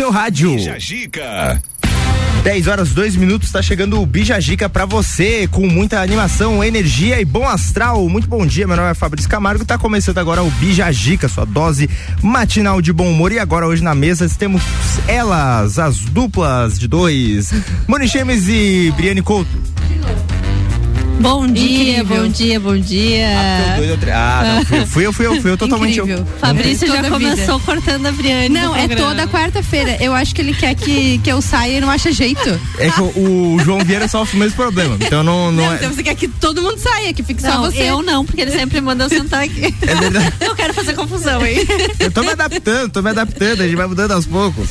seu rádio. Jajica. 10 horas 2 minutos, está chegando o Bijagica para você, com muita animação, energia e bom astral. Muito bom dia, meu nome é Fabrício Camargo, está começando agora o Bijagica, sua dose matinal de bom humor. E agora, hoje na mesa, temos elas, as duplas de dois, Moni Chemes e Briane Couto. Bom dia, Incrível. bom dia, bom dia. Ah, dois. Ah, não, fui, fui eu, fui eu, fui eu totalmente eu. Fabrício já começou vida. cortando a Briane. Não, é toda quarta-feira. Eu acho que ele quer que, que eu saia e não acha jeito. É que o, o João Vieira sofre o mesmo problema. Então não, não Não, é. então você quer que todo mundo saia, que fique só Não, você. eu não, porque ele sempre manda eu sentar aqui. É verdade. Eu quero fazer confusão, hein? Eu tô me adaptando, tô me adaptando, a gente vai mudando aos poucos.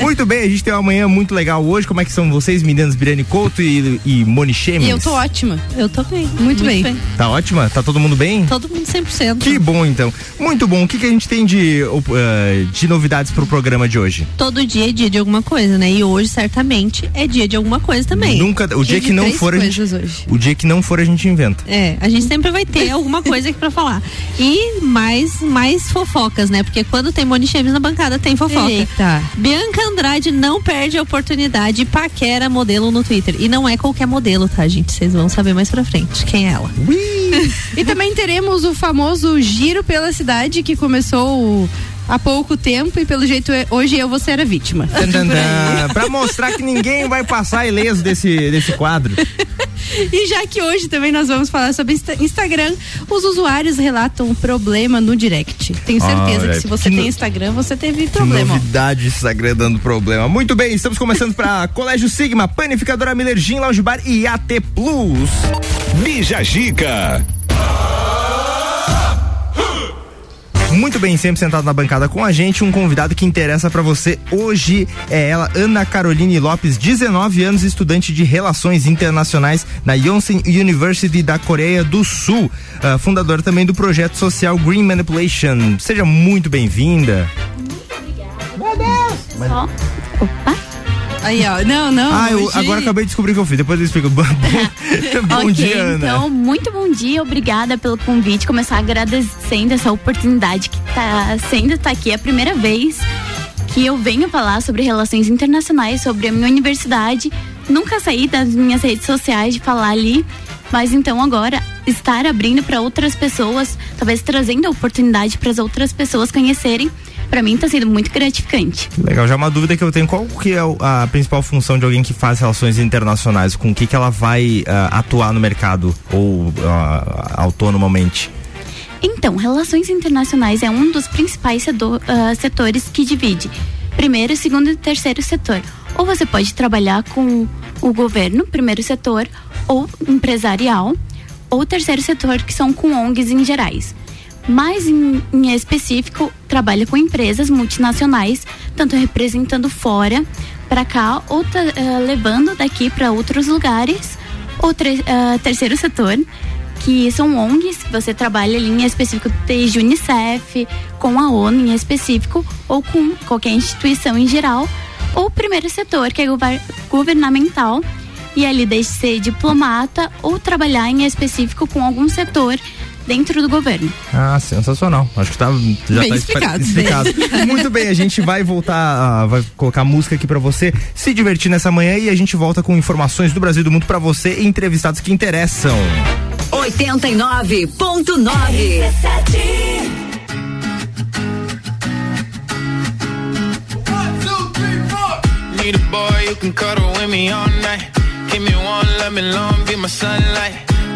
Muito bem, a gente tem uma manhã muito legal hoje. Como é que são vocês, meninas Briane Couto e, e Moni Chemes? E eu tô ótima. Eu tô bem. Muito bem. Tá ótima? Tá todo mundo bem? Todo mundo 100%. Que bom, então. Muito bom. O que, que a gente tem de, uh, de novidades pro programa de hoje? Todo dia é dia de alguma coisa, né? E hoje, certamente, é dia de alguma coisa também. Nunca, o dia de que não for, a gente, hoje. o dia que não for, a gente inventa. É, a gente sempre vai ter alguma coisa aqui pra falar. E mais, mais fofocas, né? Porque quando tem Moni Chemes na bancada, tem fofoca. Eita. Bianca Andrade não perde a oportunidade paquera modelo no Twitter. E não é qualquer modelo, tá, gente? Vocês vão saber mais pra frente quem é ela. E também teremos o famoso giro pela cidade que começou há pouco tempo e pelo jeito é- hoje eu vou ser a vítima. Pra mostrar que ninguém vai passar ileso desse, desse quadro. E já que hoje também nós vamos falar sobre Insta- Instagram, os usuários relatam um problema no direct. Tenho certeza que se você que tem Instagram, você teve problema. novidade Instagram dando problema. Muito bem, estamos começando para Colégio Sigma, Panificadora Miller Gin, Lounge Bar e AT Plus. Bijagica. Muito bem, sempre sentado na bancada com a gente, um convidado que interessa pra você hoje é ela, Ana Caroline Lopes, 19 anos, estudante de Relações Internacionais na Yonsei University da Coreia do Sul, ah, fundadora também do projeto social Green Manipulation. Seja muito bem-vinda. Aí, ó. Não, não. Ah, eu agora acabei de descobrir o que eu fiz, depois eu explico. bom bom ok, dia, Ana. então, muito bom dia, obrigada pelo convite. Começar agradecendo essa oportunidade que tá sendo tá aqui. É a primeira vez que eu venho falar sobre relações internacionais, sobre a minha universidade. Nunca saí das minhas redes sociais de falar ali, mas então agora estar abrindo para outras pessoas, talvez trazendo a oportunidade para as outras pessoas conhecerem, para mim tá sendo muito gratificante. Legal, já uma dúvida que eu tenho, qual que é a principal função de alguém que faz relações internacionais? Com o que que ela vai ah, atuar no mercado ou ah, autonomamente? Então, relações internacionais é um dos principais sedo- ah, setores que divide primeiro, segundo e terceiro setor. Ou você pode trabalhar com o governo, primeiro setor, ou empresarial, ou terceiro setor, que são com ONGs em gerais. Mas em, em específico, trabalha com empresas multinacionais, tanto representando fora para cá, ou ah, levando daqui para outros lugares, ou ah, terceiro setor, que são ONGs, que você trabalha ali em específico desde Unicef, com a ONU em específico, ou com qualquer instituição em geral, ou primeiro setor, que é gover- governamental, e ali desde ser diplomata ou trabalhar em específico com algum setor dentro do governo. Ah, sensacional. Acho que tá, já Bem tá explicado. explicado. Muito bem, a gente vai voltar, vai colocar música aqui pra você se divertir nessa manhã e a gente volta com informações do Brasil e do mundo pra você e entrevistados que interessam. 89.9. Need a boy who can cuddle with me all night. Give me one, let me long, be my sunlight.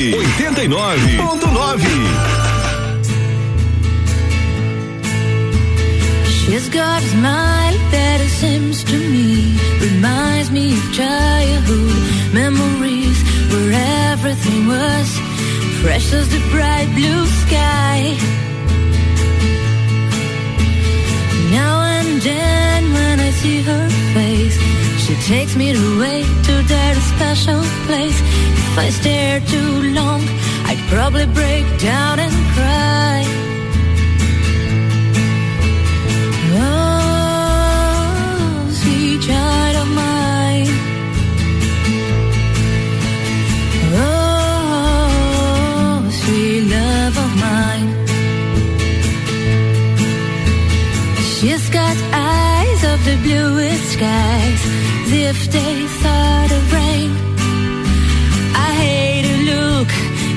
89.9. She's got a smile that it seems to me reminds me of childhood memories where everything was fresh as the bright blue sky. Now and then when I see her face, she takes me away to that special place. If I stare too long, I'd probably break down and cry. The bluest skies, if they thought of rain. I hate to look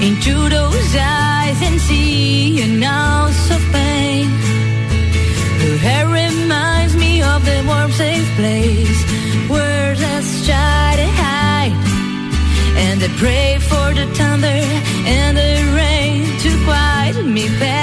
into those eyes and see an ounce of pain. Her hair reminds me of the warm, safe place where let's try to hide. And I pray for the thunder and the rain to quiet me, pass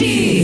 RC7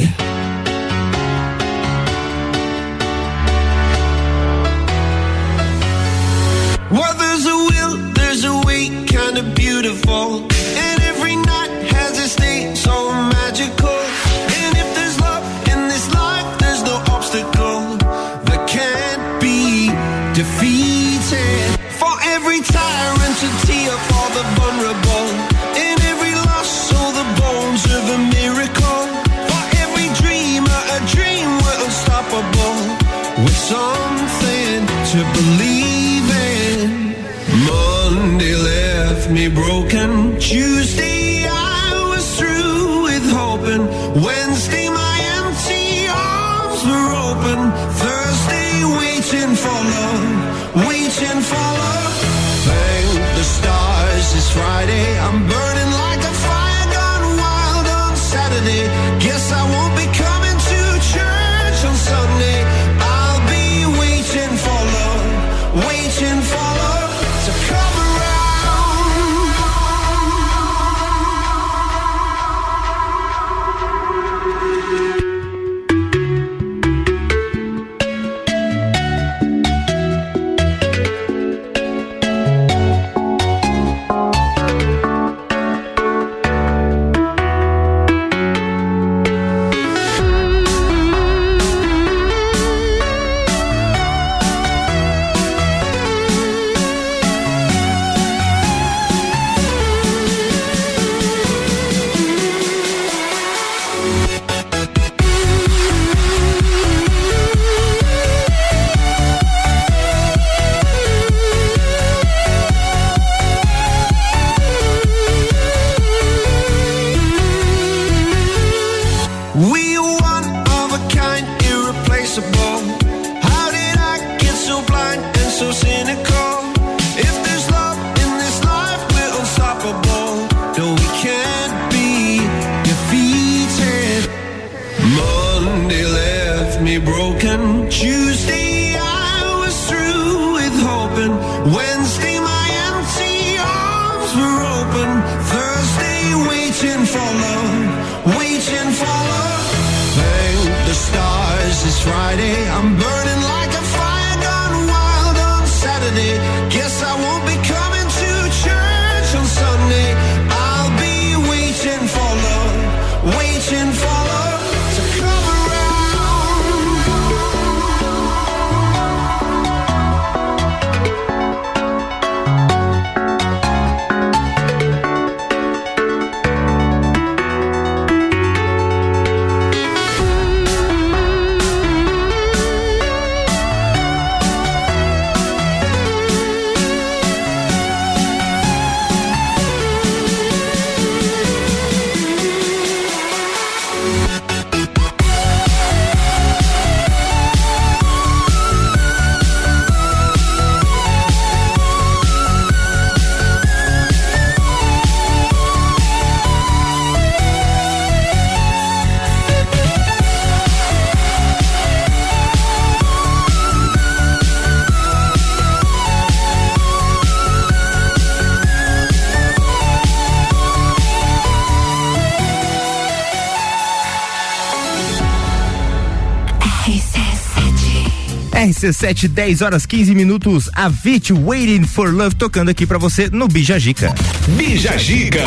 RC7, 10 horas 15 minutos. A Vit Waiting for Love tocando aqui pra você no Bijagica. Bija Gica.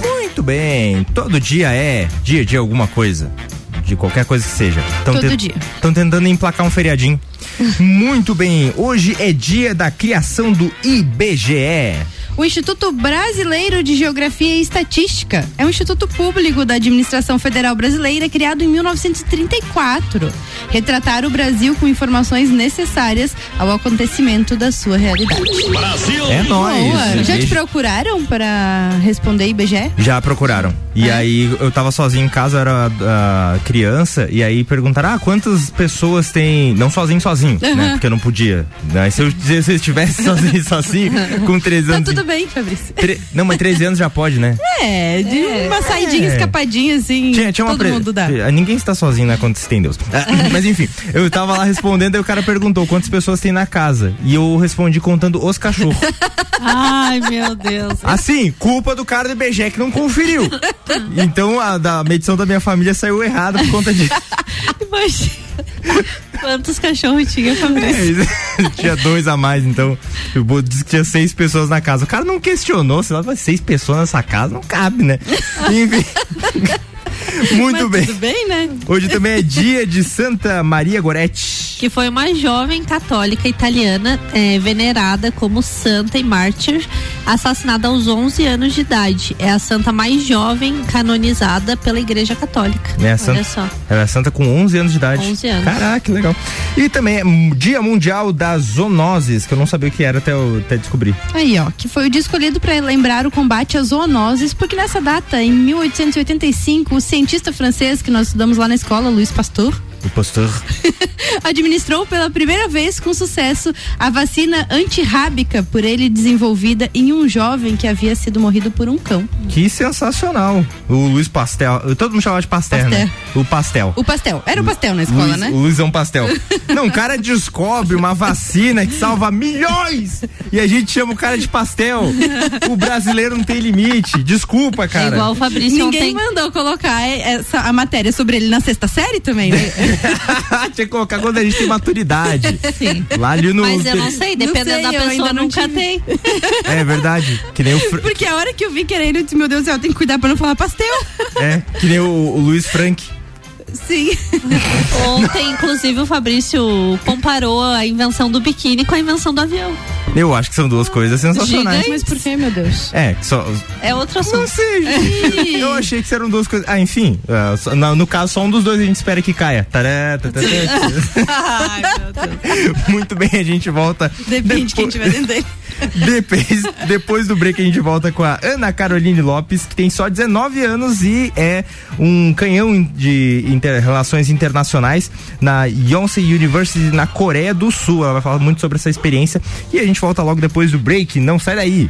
Muito bem. Todo dia é dia de alguma coisa. De qualquer coisa que seja. Tão Todo dia. Estão tentando emplacar um feriadinho. Muito bem. Hoje é dia da criação do IBGE. O Instituto Brasileiro de Geografia e Estatística é um instituto público da administração federal brasileira criado em 1934. Retratar o Brasil com informações necessárias ao acontecimento da sua realidade. É nóis. Boa. Já te procuraram para responder IBGE? Já procuraram. E É? aí eu tava sozinho em casa, eu era ah, criança, e aí perguntaram: ah, quantas pessoas tem. Não sozinho, sozinho, né? Porque eu não podia. Né? Se eu, se eu estivesse sozinho, sozinho, com 13 Tá anos. tudo bem, Fabrício. Tre- Não, mas 13 anos já pode, né? É, de uma saidinha É. escapadinha assim. Tinha, tinha uma todo pre- mundo dá. Ah, Ninguém está sozinho, né? Quando se tem Deus. Ah, Mas enfim, eu tava lá respondendo, aí o cara perguntou quantas pessoas tem na casa. E eu respondi contando os cachorros. Ai, meu Deus. Assim, culpa do cara do IBGE que não conferiu. Então a da medição da minha família saiu errada por conta disso. Imagina. Quantos cachorros tinha, Fabrício? É, tinha dois a mais, então. Eu dizer que tinha seis pessoas na casa. O cara não questionou, sei lá, seis pessoas nessa casa não cabe, né? Enfim. Muito Mas bem. Tudo bem, né? Hoje também é dia de Santa Maria Goretti. Que foi uma jovem católica italiana eh, venerada como santa e mártir, assassinada aos 11 anos de idade. É a santa mais jovem canonizada pela Igreja Católica. Né, a Olha santa- só. Ela é santa com 11 anos de idade. 11 anos. Caraca, que legal. E também é Dia Mundial das Zoonoses, que eu não sabia o que era até, eu, até descobrir. Aí, ó, que foi o dia escolhido para lembrar o combate às zoonoses, porque nessa data, em 1885, o cientista francês que nós estudamos lá na escola, Louis Pasteur, O pastor. administrou pela primeira vez com sucesso a vacina antirrábica por ele desenvolvida em um jovem que havia sido morrido por um cão. Que sensacional. O Luiz Pastel. Todo mundo chamava de pastel, né? O pastel. O pastel. Era o pastel na escola, Luiz, né? O Luizão Pastel. Não, o cara descobre uma vacina que salva milhões e a gente chama o cara de pastel. O brasileiro não tem limite. Desculpa, É cara. igual o Fabrício Ninguém ontem. mandou colocar essa, a matéria sobre ele na sexta série também, né? Tinha que colocar quando a gente tem maturidade. Sim. Lá ali no. Mas eu não sei, dependendo sei, da eu pessoa, ainda não nunca tem. É verdade. Que nem o. Fr- Porque a hora que eu vi querendo, eu disse, meu Deus do céu, tem que cuidar pra não falar pastel. É, que nem o, o Luiz Frank. Sim. Ontem, inclusive, o Fabrício comparou a invenção do biquíni com a invenção do avião. Eu acho que são duas coisas sensacionais. Gigante. Mas por que, meu Deus? É, que só. É outro Não assunto. sei, gente. Eu achei que eram duas coisas. Ah, enfim. ah, só- no, no caso, só um dos dois a gente espera que caia. Tará, tá, tá, tá. Ai, meu Deus. Muito bem, a gente volta. Depende de quem tiver dentro dele. Depois, depois do break a gente volta com a Ana Caroline Lopes, que tem só 19 anos e é um canhão de inter- relações internacionais na Yonsei University na Coreia do Sul. Ela vai falar muito sobre essa experiência e a gente volta logo depois do break. Não sai daí.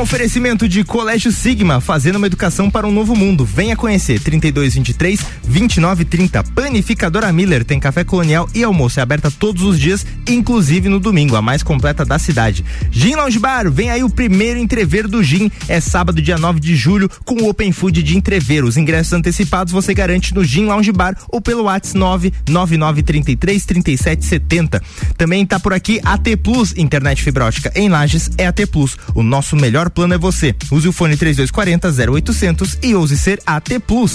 Oferecimento de Colégio Sigma, fazendo uma educação para um novo mundo. Venha conhecer 3223 2930. Panificadora Miller tem café colonial e almoço é aberta todos os dias, inclusive no domingo, a mais completa da cidade. Gin Lounge Bar, vem aí o primeiro entrever do Gin. É sábado, dia 9 de julho, com o Open Food de entrever. Os ingressos antecipados você garante no Gin Lounge Bar ou pelo WhatsApp 99933 3770. Também tá por aqui AT Plus, internet fibra ótica em Lages é AT Plus. O nosso melhor plano é você. Use o fone 3240 0800 e ouse ser AT Plus.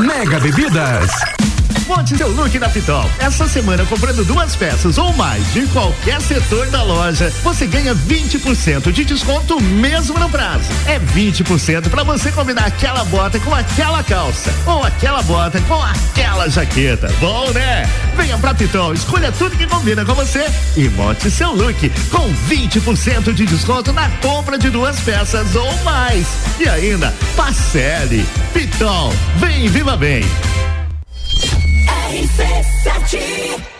Mega Bebidas. Monte seu look na Pitol. Essa semana, comprando duas peças ou mais de qualquer setor da loja, você ganha 20% de desconto mesmo no prazo. É 20% para você combinar aquela bota com aquela calça ou aquela bota com aquela jaqueta. Bom, né? Venha pra Pitol, escolha tudo que combina com você e monte seu look com 20% de desconto na compra de duas peças ou mais. E ainda, parcele. Pitol, vem viva bem. RC7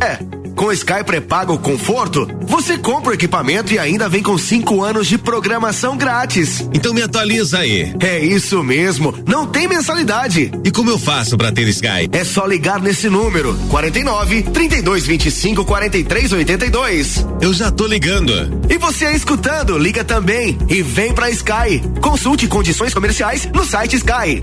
É, com o Sky Pré-Pago Conforto, você compra o equipamento e ainda vem com cinco anos de programação grátis. Então me atualiza aí. É isso mesmo, não tem mensalidade. E como eu faço para ter Sky? É só ligar nesse número, 49 32 25 43 82. Eu já tô ligando. E você aí escutando, liga também e vem pra Sky. Consulte condições comerciais no site Sky.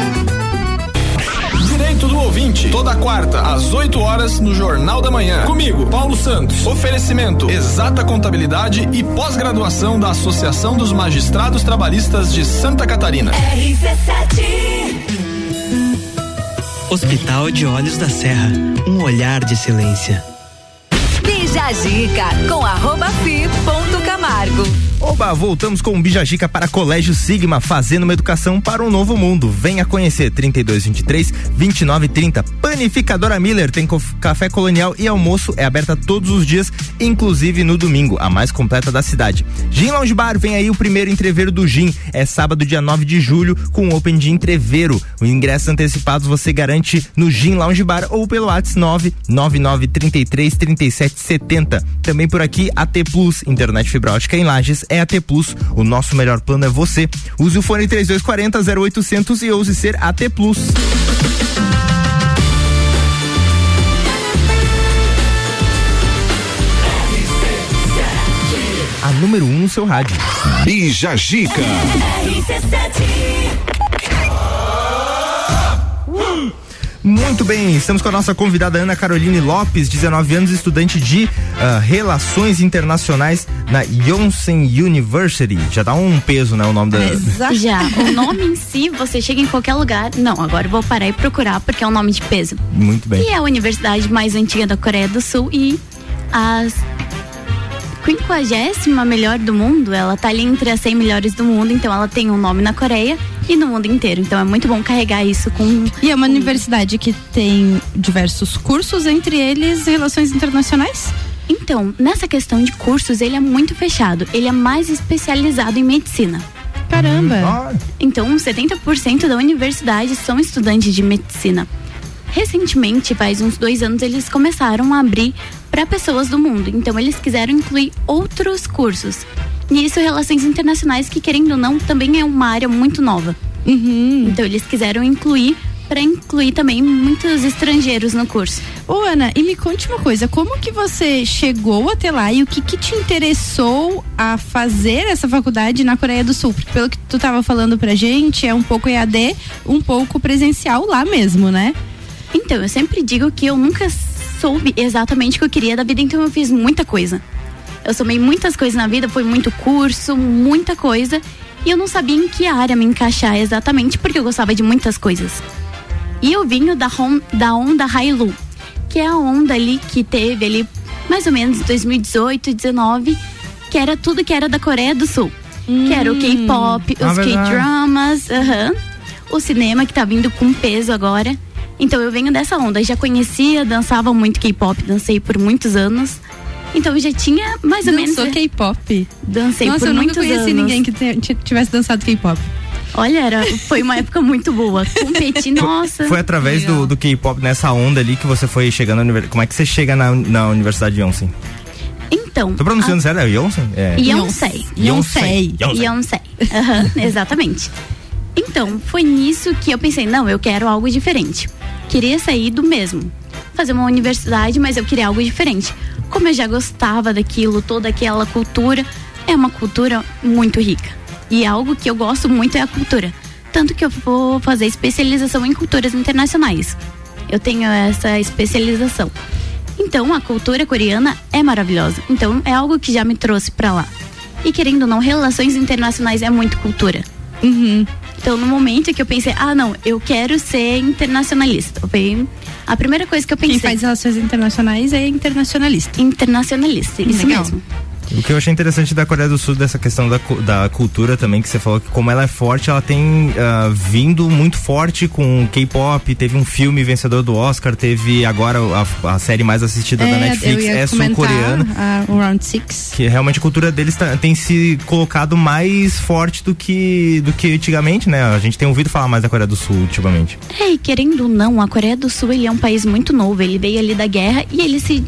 Direito do ouvinte, toda quarta, às 8 horas, no Jornal da Manhã. Comigo, Paulo Santos. Oferecimento: exata contabilidade e pós-graduação da Associação dos Magistrados Trabalhistas de Santa Catarina. Hospital de Olhos da Serra, um olhar de excelência. Bija Zica com arroba fi ponto Camargo. Oba, voltamos com o Bijagica para Colégio Sigma, fazendo uma educação para um novo mundo. Venha conhecer 3223 2930. Panificadora Miller tem café colonial e almoço é aberta todos os dias, inclusive no domingo, a mais completa da cidade. Gin Lounge Bar, vem aí o primeiro entreveiro do Gin. É sábado, dia 9 de julho, com o Open de entreveiro. O ingresso antecipados você garante no Gin Lounge Bar ou pelo WhatsApp 99933 3770. Também por aqui, AT Plus, internet fibra ótica em Lages é AT Plus. O nosso melhor plano é você. Use o fone 3240 0800 e ouse ser AT Plus. A número 1 um no seu rádio. Bija Gica. Muito bem, estamos com a nossa convidada Ana Caroline Lopes, 19 anos, estudante de ah, Relações Internacionais na Yonsei University. Já dá um peso, né, o nome da... Já, o nome em si, você chega em qualquer lugar. Não, agora eu vou parar e procurar porque é um nome de peso. Muito bem. E é a universidade mais antiga da Coreia do Sul e a quinquagésima melhor do mundo. Ela tá ali entre as 100 melhores do mundo, então ela tem um nome na Coreia e no mundo inteiro. Então é muito bom carregar isso com. E é uma universidade que tem diversos cursos, entre eles relações internacionais? Então, nessa questão de cursos, ele é muito fechado. Ele é mais especializado em medicina. Caramba! Então, 70% da universidade são estudantes de medicina. Recentemente, faz uns dois anos, eles começaram a abrir para pessoas do mundo. Então, eles quiseram incluir outros cursos. Nisso, relações internacionais, que querendo ou não, também é uma área muito nova. Então, eles quiseram incluir para incluir também muitos estrangeiros no curso. Ô Ana, e me conte uma coisa, como que você chegou até lá e o que que te interessou a fazer essa faculdade na Coreia do Sul? Porque pelo que tu tava falando pra gente, é um pouco EAD, um pouco presencial lá mesmo, né? Então, eu sempre digo que eu nunca soube exatamente o que eu queria da vida, então eu fiz muita coisa. Eu somei muitas coisas na vida, foi muito curso, muita coisa, e eu não sabia em que área me encaixar exatamente, porque eu gostava de muitas coisas. E eu vinha da, hon- da onda Hailu, que é a onda ali que teve ali mais ou menos 2018, 19, que era tudo que era da Coreia do Sul. Que era o K-pop, Ah, os. K-dramas, aham, o cinema que tá vindo com peso agora. Então eu venho dessa onda, já conhecia, dançava muito K-pop, dancei por muitos anos. Então eu já tinha mais ou menos. Dançou K-pop? Dancei Nossa, por eu nunca conheci anos. ninguém que tivesse dançado K-pop. Olha, era, foi uma época muito boa. Competi, nossa. Foi através do, do K-pop nessa onda ali que você foi chegando na universidade. Como é que você chega na, na Universidade de Yonsei? Então. Tô pronunciando certo? É Yonsei? É. Yonsei. Yonsei. Yonsei. Yonsei. Aham, exatamente. Então, foi nisso que eu pensei, não, eu quero algo diferente. Queria sair do mesmo. Fazer uma universidade, mas eu queria algo diferente. Como eu já gostava daquilo, toda aquela cultura, é uma cultura muito rica. E algo que eu gosto muito é a cultura. Tanto que eu vou fazer especialização em culturas internacionais. Eu tenho essa especialização. Então, a cultura coreana é maravilhosa. Então, é algo que já me trouxe pra lá. E querendo ou não, relações internacionais é muito cultura. Então, no momento que eu pensei, ah, não, eu quero ser internacionalista. Foi a primeira coisa que eu pensei. Quem faz relações internacionais é internacionalista. Internacionalista, isso Legal. mesmo. O que eu achei interessante da Coreia do Sul, dessa questão da, da cultura também, que você falou que como ela é forte, ela tem ah, vindo muito forte com K-pop, teve um filme vencedor do Oscar, teve agora a, a série mais assistida da eu Netflix, é sul-coreana. o Round Six. Que realmente a cultura deles tá- tem se colocado mais forte do que, do que antigamente, né? A gente tem ouvido falar mais da Coreia do Sul ultimamente. É, e querendo ou não, a Coreia do Sul ele é um país muito novo. Ele veio ali da guerra e ele se,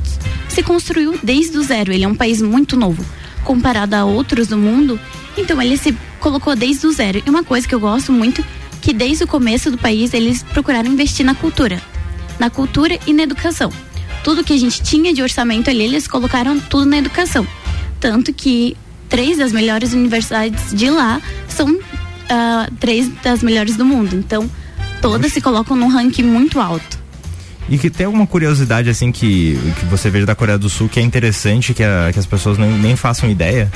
se construiu desde o zero. Ele é um país muito novo. Comparado a outros do mundo, então ele se colocou desde o zero. E uma coisa que eu gosto muito, que desde o começo do país eles procuraram investir na cultura. Na cultura e na educação. Tudo que a gente tinha de orçamento ali, eles colocaram tudo na educação. Tanto que três das melhores universidades de lá são ah, três das melhores do mundo. Então, todas se colocam num ranking muito alto. E que tem alguma curiosidade, assim, que, que você veja da Coreia do Sul que é interessante, que, a- que as pessoas nem, nem façam ideia?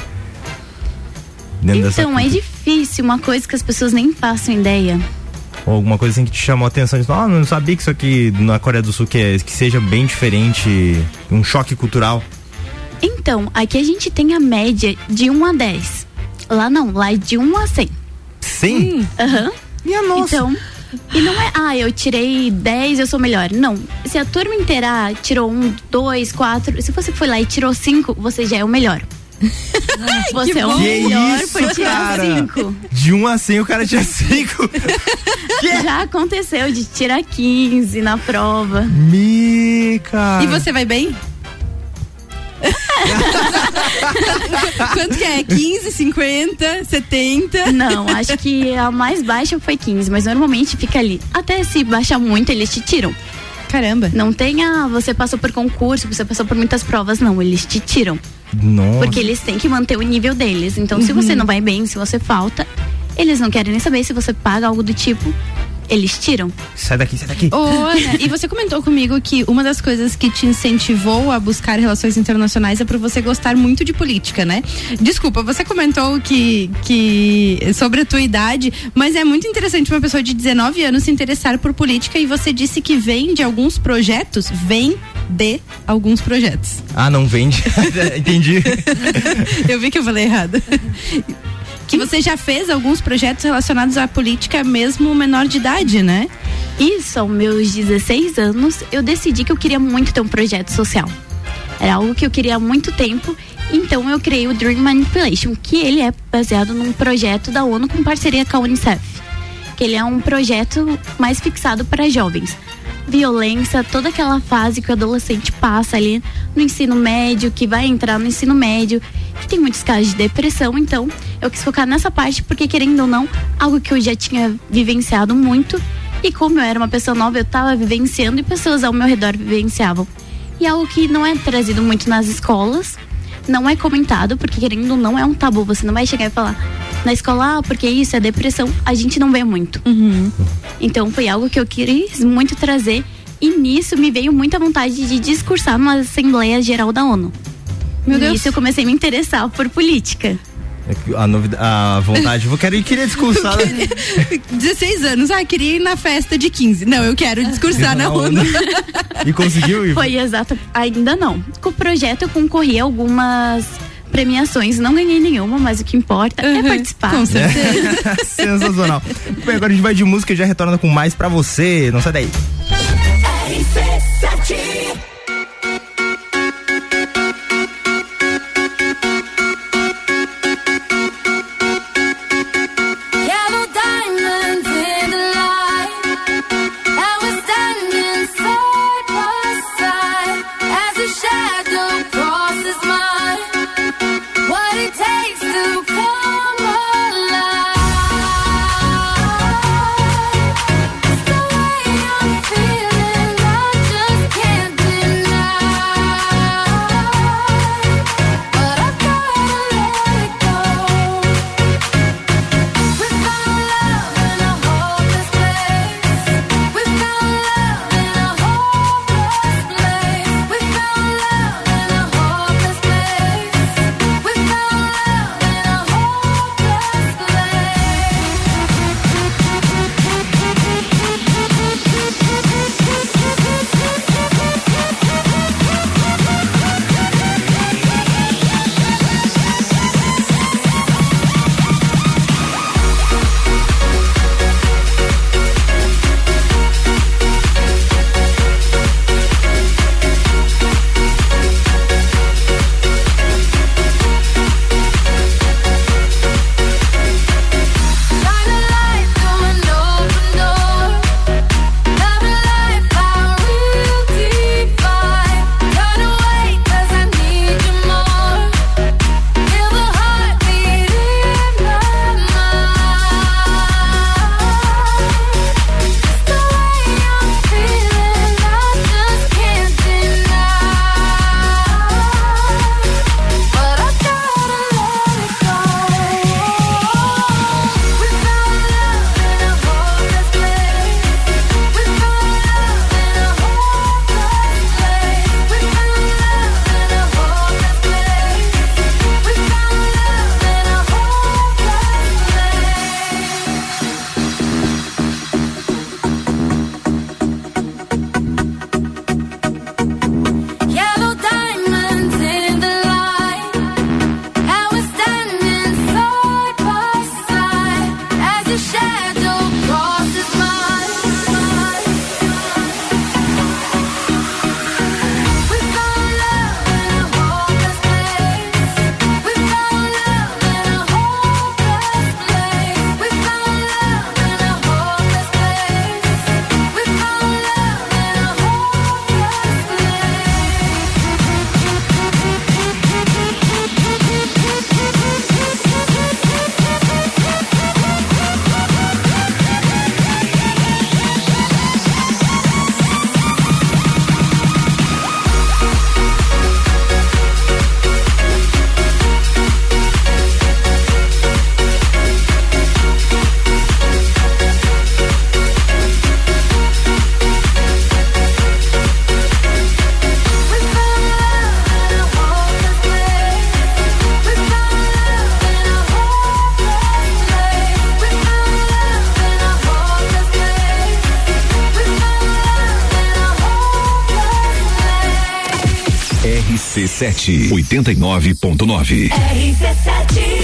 Dentro dessa Então, é difícil, uma coisa que as pessoas nem façam ideia. Ou alguma coisa assim que te chamou a atenção, tipo, ah, não sabia que isso aqui na Coreia do Sul que, é- que seja bem diferente, um choque cultural. Então, aqui a gente tem a média de 1 a 10. Lá não, lá é de 1 a 100. 100? Aham. Minha nossa. Então, e não é, ah, eu tirei 10, eu sou melhor. Não. Se a turma inteira tirou um, dois, quatro, se você foi lá e tirou cinco, você já é o melhor. Você é o Que melhor isso, por tirar cara? cinco. De 1 a 100 o cara tinha 5. Já aconteceu de tirar 15 na prova. Me, cara. E você vai bem? Quanto que é? 15, 50, 70? Não, acho que a mais baixa foi 15, mas normalmente fica ali. Até se baixar muito, eles te tiram. Caramba. Não tem, ah, você passou por concurso, você passou por muitas provas, não, eles te tiram. Nossa. Porque eles têm que manter o nível deles. Então, se você não vai bem, se você falta, eles não querem nem saber se você paga algo do tipo, eles tiram. Sai daqui, sai daqui. Ô, Ana, e você comentou comigo que uma das coisas que te incentivou a buscar relações internacionais é por você gostar muito de política, né? Desculpa, você comentou que, que sobre a tua idade, mas é muito interessante uma pessoa de 19 anos se interessar por política e você disse que vem de alguns projetos, vem de alguns projetos. Ah, não vende. Entendi. Eu vi que eu falei errado. Que você já fez alguns projetos relacionados à política mesmo menor de idade, né? Isso, aos meus 16 anos, eu decidi que eu queria muito ter um projeto social. Era algo que eu queria há muito tempo, então eu criei o Dream Manipulation, que ele é baseado num projeto da ONU com parceria com a Unicef. Que ele é um projeto mais fixado para jovens. Violência, toda aquela fase que o adolescente passa ali no ensino médio, que vai entrar no ensino médio, tem muitos casos de depressão, então eu quis focar nessa parte, porque querendo ou não, algo que eu já tinha vivenciado muito e como eu era uma pessoa nova, eu estava vivenciando e pessoas ao meu redor vivenciavam. E algo que não é trazido muito nas escolas, não é comentado, porque querendo ou não é um tabu. Você não vai chegar e falar na escola, ah, porque isso é depressão. A gente não vê muito. Então foi algo que eu quis muito trazer. E nisso me veio muita vontade de discursar numa Assembleia Geral da ONU. Meu Deus. E isso eu comecei a me interessar por política. É a, novidade, a vontade, eu quero, queria discursar. Né? Eu 16 anos, ah, queria ir na festa de 15. Não, eu quero discursar na ONU. E conseguiu? Ir? Foi exato, ainda não. Com o projeto eu concorri a algumas premiações, não ganhei nenhuma, mas o que importa é uhum. é participar. Com é. certeza. É. Sensacional. Bem, agora a gente vai de música e já retorna com mais pra você. Não sai daí. RC7 89.9. RC7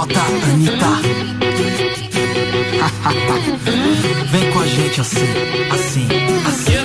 Anitta. Vem com a gente assim, assim, assim.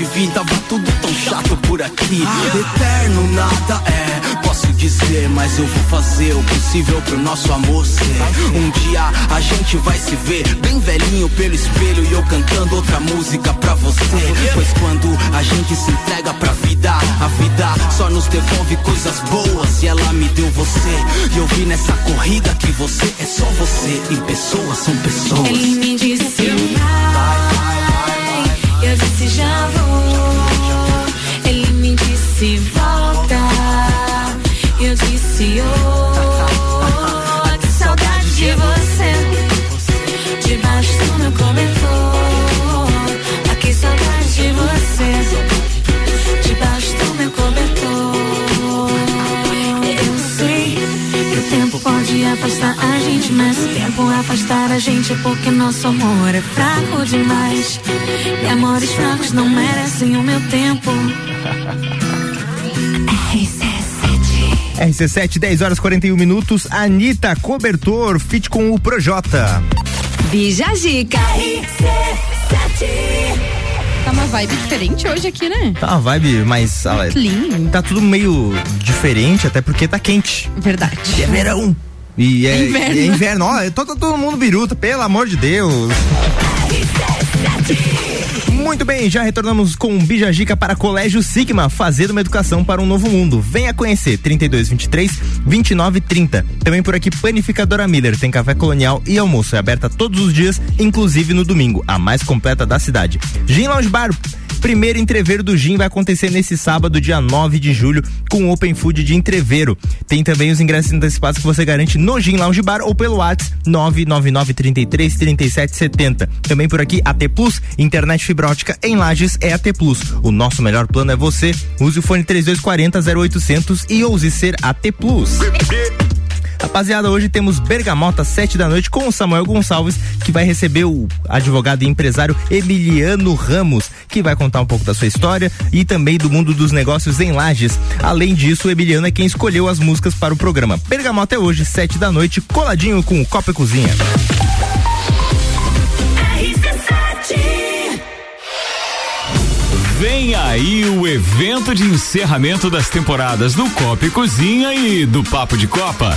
Te vi, tava tudo tão chato por aqui. Eterno nada é, posso dizer, mas eu vou fazer o possível pro nosso amor ser. Um dia a gente vai se ver bem velhinho pelo espelho e eu cantando outra música pra você. Pois quando a gente se entrega pra vida, a vida só nos devolve coisas boas e ela me deu você. E eu vi nessa corrida que você é só você e pessoas são pessoas. Ele me disse a gente, mas se o tempo afastar a gente é porque nosso amor é fraco demais. E amores fracos não merecem o meu tempo. RC7, 10 horas 41 minutos. Anitta Cobertor, fit com o Projota. Bija Zica. Tá uma vibe diferente hoje aqui, né? Tá uma vibe mais. ah, Clean. Tá tudo meio diferente, até porque tá quente. Verdade. E é verão. E é, É inverno. é inverno. Ó, todo, todo mundo biruta, pelo amor de Deus. Muito bem, já retornamos com Bija Gica para Colégio Sigma, fazendo uma educação para um novo mundo. Venha conhecer 3223 2930. Também por aqui Panificadora Miller, tem café colonial e almoço, é aberta todos os dias, inclusive no domingo, a mais completa da cidade. Gin Lounge Bar Primeiro entreveiro do Gin vai acontecer nesse sábado, dia 9 de julho, com o Open Food de entreveiro. Tem também os ingressos antecipados que você garante no Gin Lounge Bar ou pelo WhatsApp 999 33 37 70. Também por aqui, AT Plus, internet fibra ótica em Lages é AT Plus. O nosso melhor plano é você. Use o fone 3240 0800 e ouse ser AT Plus. Rapaziada, hoje temos Bergamota, sete da noite, com o Samuel Gonçalves, que vai receber o advogado e empresário Emiliano Ramos, que vai contar um pouco da sua história e também do mundo dos negócios em Lages. Além disso, o Emiliano é quem escolheu as músicas para o programa. Bergamota é hoje, sete da noite, coladinho com o Copa e Cozinha. Vem aí o evento de encerramento das temporadas do Copa e Cozinha e do Papo de Copa.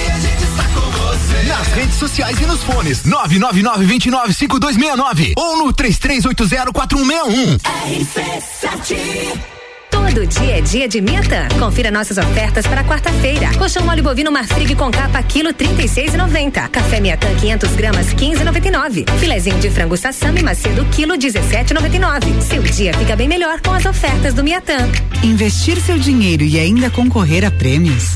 Nas redes sociais e nos fones. 999-295269 ou no 33804161. RC7 Todo dia é dia de Miatã. Confira nossas ofertas para quarta-feira. Colchão mole bovino Marfrig com capa quilo 36,90. Café Miatã 500 gramas 15,99. Filezinho de frango sassami macedo quilo 17,99. Seu dia fica bem melhor com as ofertas do Miatã. Investir seu dinheiro e ainda concorrer a prêmios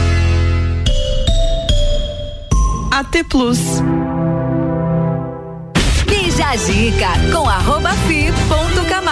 AT Plus. Bija a dica com arroba fi ponto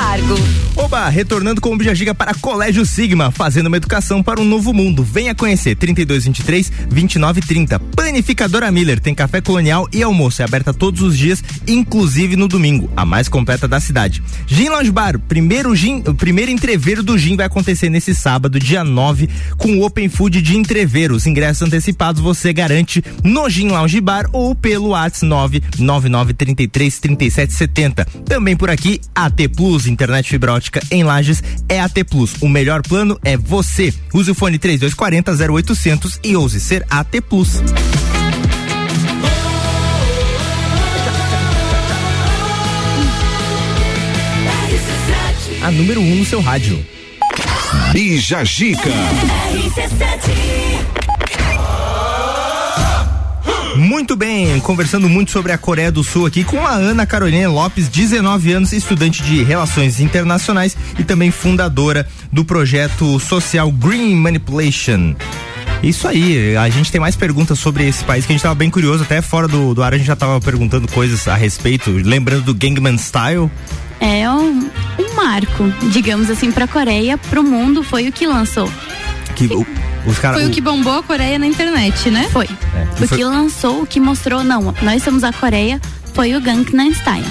Camargo. Oba, retornando com o Bijagiga para Colégio Sigma, fazendo uma educação para um novo mundo. Venha conhecer 3223 2930. Panificadora Miller tem café colonial e almoço. É aberta todos os dias, inclusive no domingo, a mais completa da cidade. Gin Lounge Bar, primeiro gin, o primeiro entreveiro do gin vai acontecer nesse sábado, dia 9, com o Open Food de entreveiro. Os ingressos antecipados você garante no Gin Lounge Bar ou pelo WhatsApp 99933 3770. Também por aqui, AT Plus, internet fibra ótica em Lages é AT Plus. O melhor plano é você. Use o fone 3240 0800 e ouse ser AT Plus. A número 1 um no seu rádio. Bija Gica. Muito bem, conversando muito sobre a Coreia do Sul aqui com a Ana Carolina Lopes, 19 anos, estudante de Relações Internacionais e também fundadora do projeto social Green Manipulation. Isso aí, a gente tem mais perguntas sobre esse país que a gente estava bem curioso, até fora do, do ar a gente já estava perguntando coisas a respeito, lembrando do Gangnam Style. É um, um marco, digamos assim, para a Coreia, para o mundo, foi o que lançou. Que, o, cara, Foi o que bombou a Coreia na internet, né? Foi. É, o foi- que lançou, o que mostrou, não, nós somos a Coreia, foi o Gangnam Style.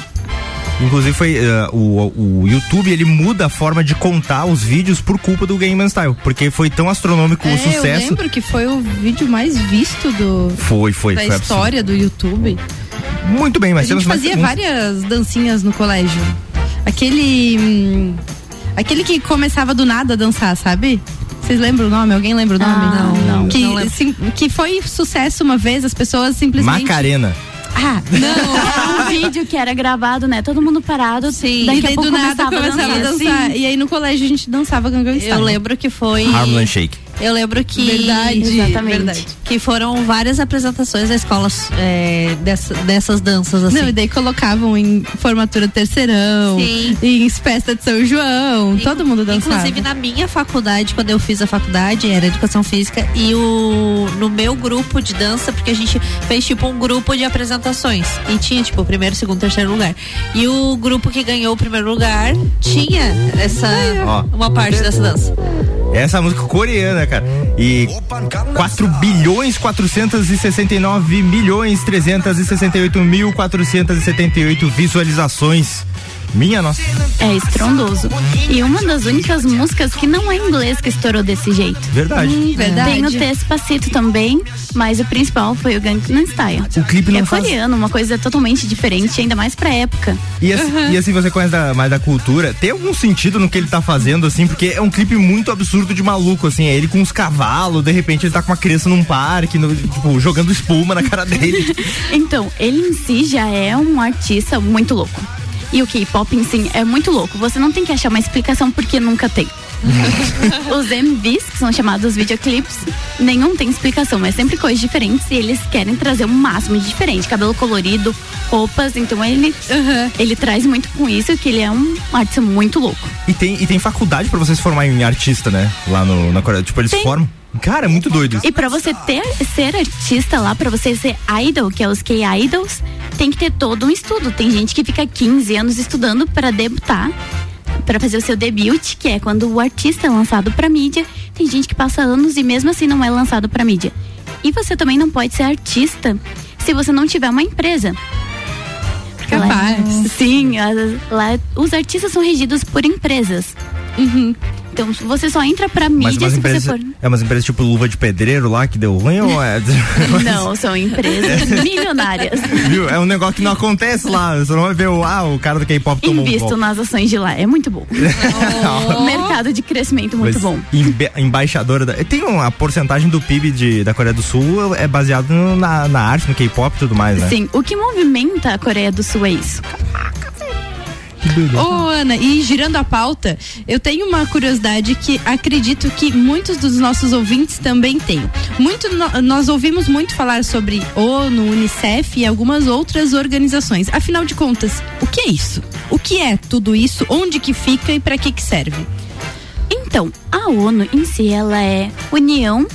Inclusive foi eh, o, o YouTube ele muda a forma de contar os vídeos por culpa do Gangnam Style, porque foi tão astronômico É, o eu sucesso. lembro que foi o vídeo mais visto do Foi, foi, da foi história do YouTube. Muito bem, mas a gente mais fazia várias dancinhas no colégio. Aquele hum, aquele que começava do nada a dançar, sabe? Vocês lembram o nome? Alguém lembra o nome? Ah, não, Que, não sim, que foi sucesso uma vez, as pessoas simplesmente. Macarena. Ah, não. Era um vídeo que era gravado, né? Todo mundo parado. Sim. e Daqui daí a pouco do nada começava, começava a dançar. Sim. E aí no colégio a gente dançava Gangnam Style. Eu lembro que foi. Harlem Shake. Eu lembro que. Verdade, Exatamente. verdade. Que foram várias apresentações da escola é, dessa- dessas danças, assim. Não, e daí colocavam em formatura terceirão, Sim. em festa de São João, todo mundo dançava. Inclusive na minha faculdade, quando eu fiz a faculdade, era educação física, e o no meu grupo de dança, porque a gente fez tipo um grupo de apresentações. E tinha, tipo, primeiro, segundo, terceiro lugar. E o grupo que ganhou o primeiro lugar tinha essa uma parte dessa dança. Essa música coreana, cara. E 4 bilhões 469 milhões 368 mil 478 visualizações. Minha nossa. É estrondoso. E uma das únicas músicas que não é inglês que estourou desse jeito. Verdade. Hum, verdade. Tem o Despacito também, mas o principal foi o Gangnam Style. O clipe não é faz- coreano, uma coisa totalmente diferente, ainda mais pra época. E assim, e assim você conhece da- mais da cultura, tem algum sentido no que ele tá fazendo, assim, porque é um clipe muito absurdo de maluco, assim, é ele com os cavalos, de repente ele tá com uma criança num parque, no- tipo, jogando espuma na cara dele. Então, ele em si já é um artista muito louco. E o K-pop em si é muito louco. Você não tem que achar uma explicação porque nunca tem. Os MVs, que são chamados videoclips, nenhum tem explicação, mas sempre coisas diferentes e eles querem trazer o máximo de diferente. Cabelo colorido, roupas, então ele, ele traz muito com isso, que ele é um artista muito louco. E tem, e tem faculdade pra você se formar em artista, né? Lá no, na Coreia. Tipo, eles Tem. formam. Cara, é muito doido isso. E pra você ter, ser artista lá, pra você ser idol, que é os K-idols, tem que ter todo um estudo. Tem gente que fica 15 anos estudando pra debutar, pra fazer o seu debut, que é quando o artista é lançado pra mídia. Tem gente que passa anos e mesmo assim não é lançado pra mídia. E você também não pode ser artista se você não tiver uma empresa. Porque lá- Capaz. sim, as- lá os artistas são regidos por empresas. Então você só entra pra mídia se empresas, você for. é umas empresas tipo luva de pedreiro lá que deu ruim ou é? Não, são empresas milionárias. Viu? É um negócio que não acontece lá. Você não vai ver o, ah, o cara do K-pop tomou um Invisto golpe. nas ações de lá, é muito bom. Mercado de crescimento muito Mas bom. embe- embaixadora da. Tem uma porcentagem do PIB de, da Coreia do Sul é baseado no- na, na arte, no K-pop e tudo mais, né? Sim, o que movimenta a Coreia do Sul é isso. Ô, Ana, e girando a pauta, eu tenho uma curiosidade que acredito que muitos dos nossos ouvintes também têm. Muito, no- nós ouvimos muito falar sobre ONU, Unicef e algumas outras organizações. Afinal de contas, o que é isso? O que é tudo isso? Onde que fica e para que que serve? Então, a ONU em si, ela é união,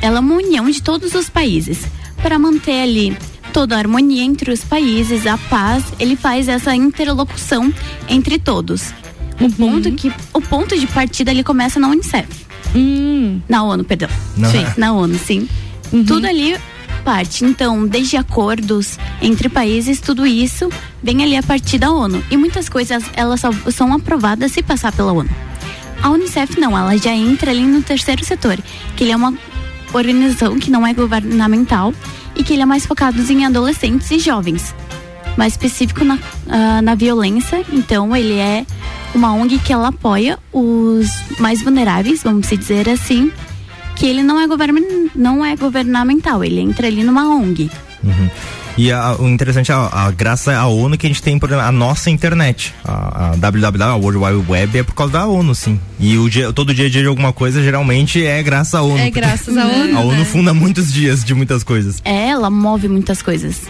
ela é uma união de todos os países para manter ali toda a harmonia entre os países, a paz, ele faz essa interlocução entre todos. O ponto que o ponto de partida ele começa na Unicef. Na ONU, perdão. Na- Sim, na ONU, sim. Tudo ali parte. Então, desde acordos entre países, tudo isso vem ali a partir da ONU. E muitas coisas elas só são aprovadas se passar pela ONU. A Unicef não, ela já entra ali no terceiro setor, que ele é uma organização que não é governamental e que ele é mais focado em adolescentes e jovens. Mais específico na, ah, na violência, então ele é uma ONG que ela apoia os mais vulneráveis, vamos dizer assim, que ele não é, govern, não é governamental, ele entra ali numa ONG. Uhum. E a- o interessante é, a, a- graças à ONU que a gente tem por exemplo, a nossa internet. A, a WWW, a World Wide Web, é por causa da ONU, sim. E o dia, todo dia a dia de alguma coisa geralmente é graças à ONU. É graças à ONU, A ONU né? funda muitos dias de muitas coisas. É, ela move muitas coisas.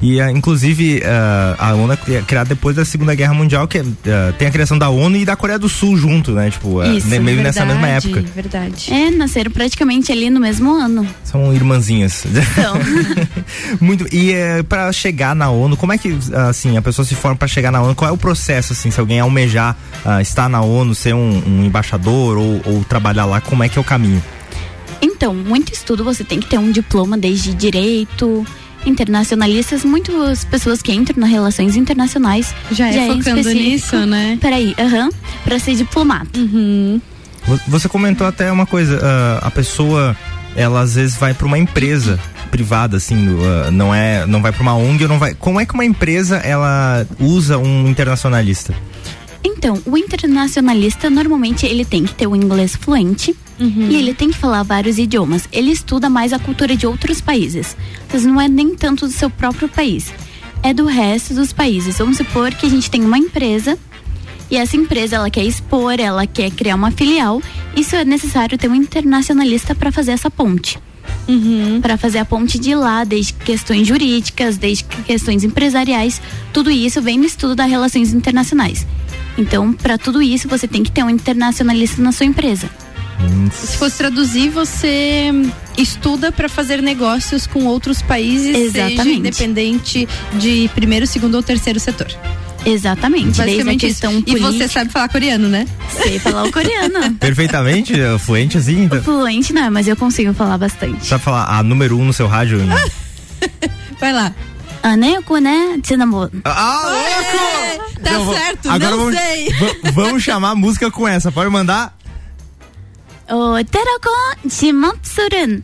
E ah, inclusive ah, a ONU é cri- criada depois da Segunda Guerra Mundial, que ah, tem a criação da ONU e da Coreia do Sul junto, né? Tipo, Isso, meio nessa mesma época. Verdade. É, nasceram praticamente ali no mesmo ano. São irmãzinhas. Então, Muito. E é, para chegar na ONU, como é que assim a pessoa se forma para chegar na ONU? Qual é o processo assim? Se alguém almejar ah, estar na ONU, ser um, um embaixador ou, ou trabalhar lá, como é que é o caminho? Então, muito estudo, você tem que ter um diploma desde direito, internacionalistas, muitas pessoas que entram nas relações internacionais Já é focando específico. nisso, né? Peraí, aham, pra ser diplomata. Vo- Você comentou até uma coisa, ah, a pessoa, ela às vezes vai para uma empresa privada, assim, ah, não é, não vai para uma ONG ou não vai. Como é que uma empresa ela usa um internacionalista? Então, o internacionalista normalmente ele tem que ter o inglês fluente e ele tem que falar vários idiomas. Ele estuda mais a cultura de outros países. Mas não é nem tanto do seu próprio país. É do resto dos países. Vamos supor que a gente tem uma empresa e essa empresa ela quer expor, ela quer criar uma filial, isso é necessário ter um internacionalista para fazer essa ponte. Para fazer a ponte de lá, desde questões jurídicas, desde questões empresariais, tudo isso vem no estudo das relações internacionais. Então, para tudo isso, você tem que ter um internacionalista na sua empresa. Se fosse traduzir, você estuda para fazer negócios com outros países, seja Exatamente. independente de primeiro, segundo ou terceiro setor. Exatamente. Desde a Basicamente questão isso. E você sabe falar coreano, né? Sei falar o coreano. Perfeitamente, eh, fluente assim. então. Fluente não, mas eu consigo falar bastante. Sabe falar a número um no seu rádio? Vai lá. Ah, né, Tinamor. Ah, louco! Tá Não, vou- certo, agora não vamos, sei. va- Vamos chamar a música com essa. Pode mandar? 어, 테라고 지목술은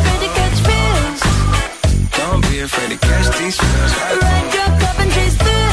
afraid to catch these feels. Ride your cup and chase thrills.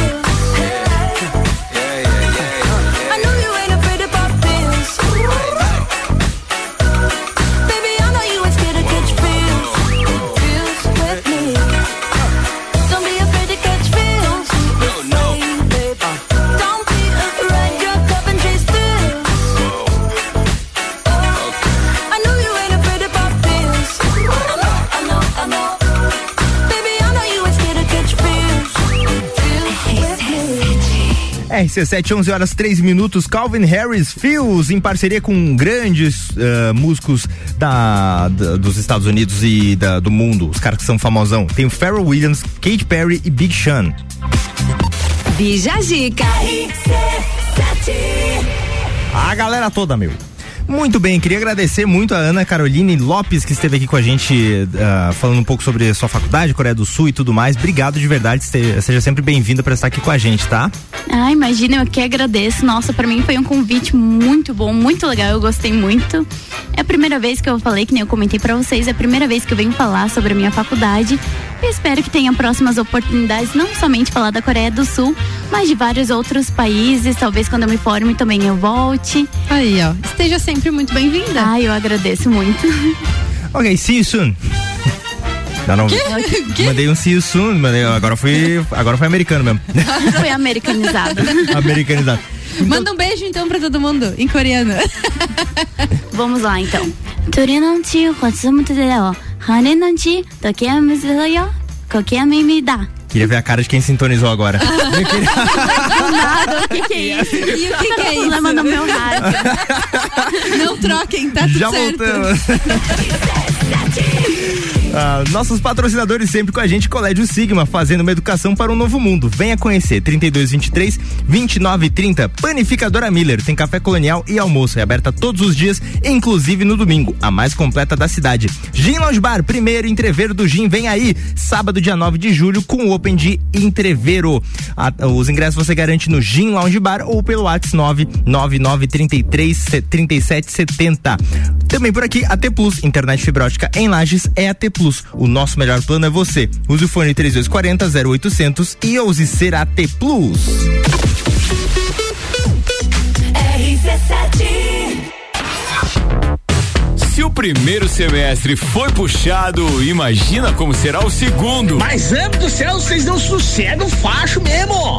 RC7, 11 horas 3 minutos. Calvin Harris Fields, em parceria com grandes eh, músicos da, da- dos Estados Unidos e da- do mundo, os caras que são famosão. Tem o Pharrell Williams, Katy Perry e Big Sean. Bija Zica. A galera toda, meu. Muito bem, queria agradecer muito a Ana Caroline Lopes que esteve aqui com a gente ah, falando um pouco sobre sua faculdade, Coreia do Sul e tudo mais. Obrigado de verdade, seja sempre bem-vinda para estar aqui com a gente, tá? Ah, imagina, eu que agradeço. Nossa, pra mim foi um convite muito bom, muito legal. Eu gostei muito. É a primeira vez que eu falei, que nem eu comentei pra vocês, é a primeira vez que eu venho falar sobre a minha faculdade. Eu espero que tenha próximas oportunidades, não somente falar da Coreia do Sul, mas de vários outros países. Talvez quando eu me forme também eu volte. Aí, ó. Esteja sempre muito bem-vinda. Ah, eu agradeço muito. Ok, see you soon. Já não vi. Quê? Mandei um see you soon, mandei, agora fui, agora foi americano mesmo. Foi americanizado. Americanizado. Manda um beijo então pra todo mundo em coreano. Vamos lá então. 둘이는지 거스무드래요. 하늘은지 도끼암으세요. 거기암입니다. Queria ver a cara de quem sintonizou agora. Do nada, o que, que é isso? E o que, que é isso? problema no meu rádio. Não troquem, tá tudo Já certo. voltamos. Ah, nossos patrocinadores sempre com a gente, Colégio Sigma, fazendo uma educação para um novo mundo. Venha conhecer, 3223 2930. Panificadora Miller, tem café colonial e almoço. É aberta todos os dias, inclusive no domingo, a mais completa da cidade. Gin Lounge Bar, primeiro entreveiro do Gin, vem aí, sábado, dia 9 de julho, com o Open de Entreveiro. Os ingressos você garante no Gin Lounge Bar ou pelo WhatsApp 99933 3770. Também por aqui, AT Plus, internet fibra ótica em Lages é AT Plus. O nosso melhor plano é você. Use o fone 3240 0800 e ouse ser AT Plus. Se o primeiro semestre foi puxado, imagina como será o segundo. Mas, amo do céu, vocês não sossegam facho mesmo.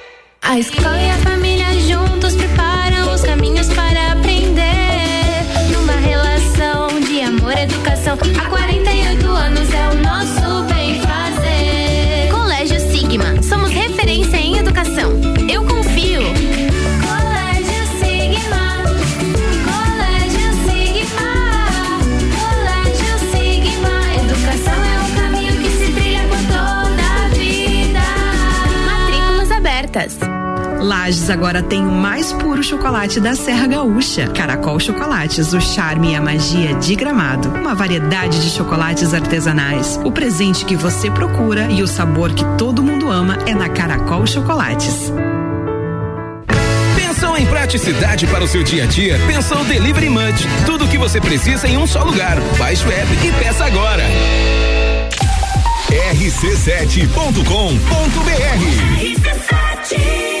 A escola e a família juntos preparam os caminhos para aprender. Numa relação de amor e educação, há 48 anos é o nosso bem fazer. Colégio Sigma. Somos referência em educação. Eu confio. Colégio Sigma, Colégio Sigma, Colégio Sigma. Educação é um caminho que se trilha por toda a vida. Matrículas abertas. Lages agora tem o mais puro chocolate da Serra Gaúcha. Caracol Chocolates, o charme e a magia de Gramado. Uma variedade de chocolates artesanais. O presente que você procura e o sabor que todo mundo ama é na Caracol Chocolates. Pensou em praticidade para o seu dia a dia? Pensou Delivery Munch. Tudo o que você precisa em um só lugar. Baixe o app e peça agora. rc7.com.br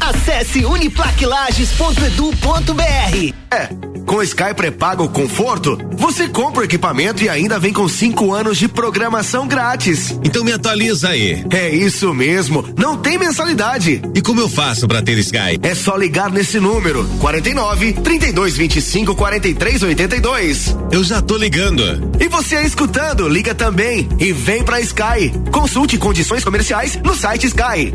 Acesse uniplaquilages.edu.br. É, com Sky pré-pago conforto, você compra o equipamento e ainda vem com cinco anos de programação grátis. Então me atualiza aí. É isso mesmo, não tem mensalidade. E como eu faço pra ter Sky? É só ligar nesse número: 49 32 25 43 82. Eu já tô ligando. E você aí escutando, liga também e vem pra Sky. Consulte condições comerciais no site Sky.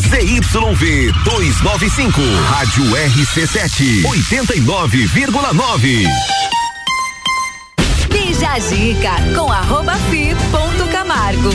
ZYV 295, Rádio RC7, 89,9. Bija Zica com arroba fi ponto Camargo.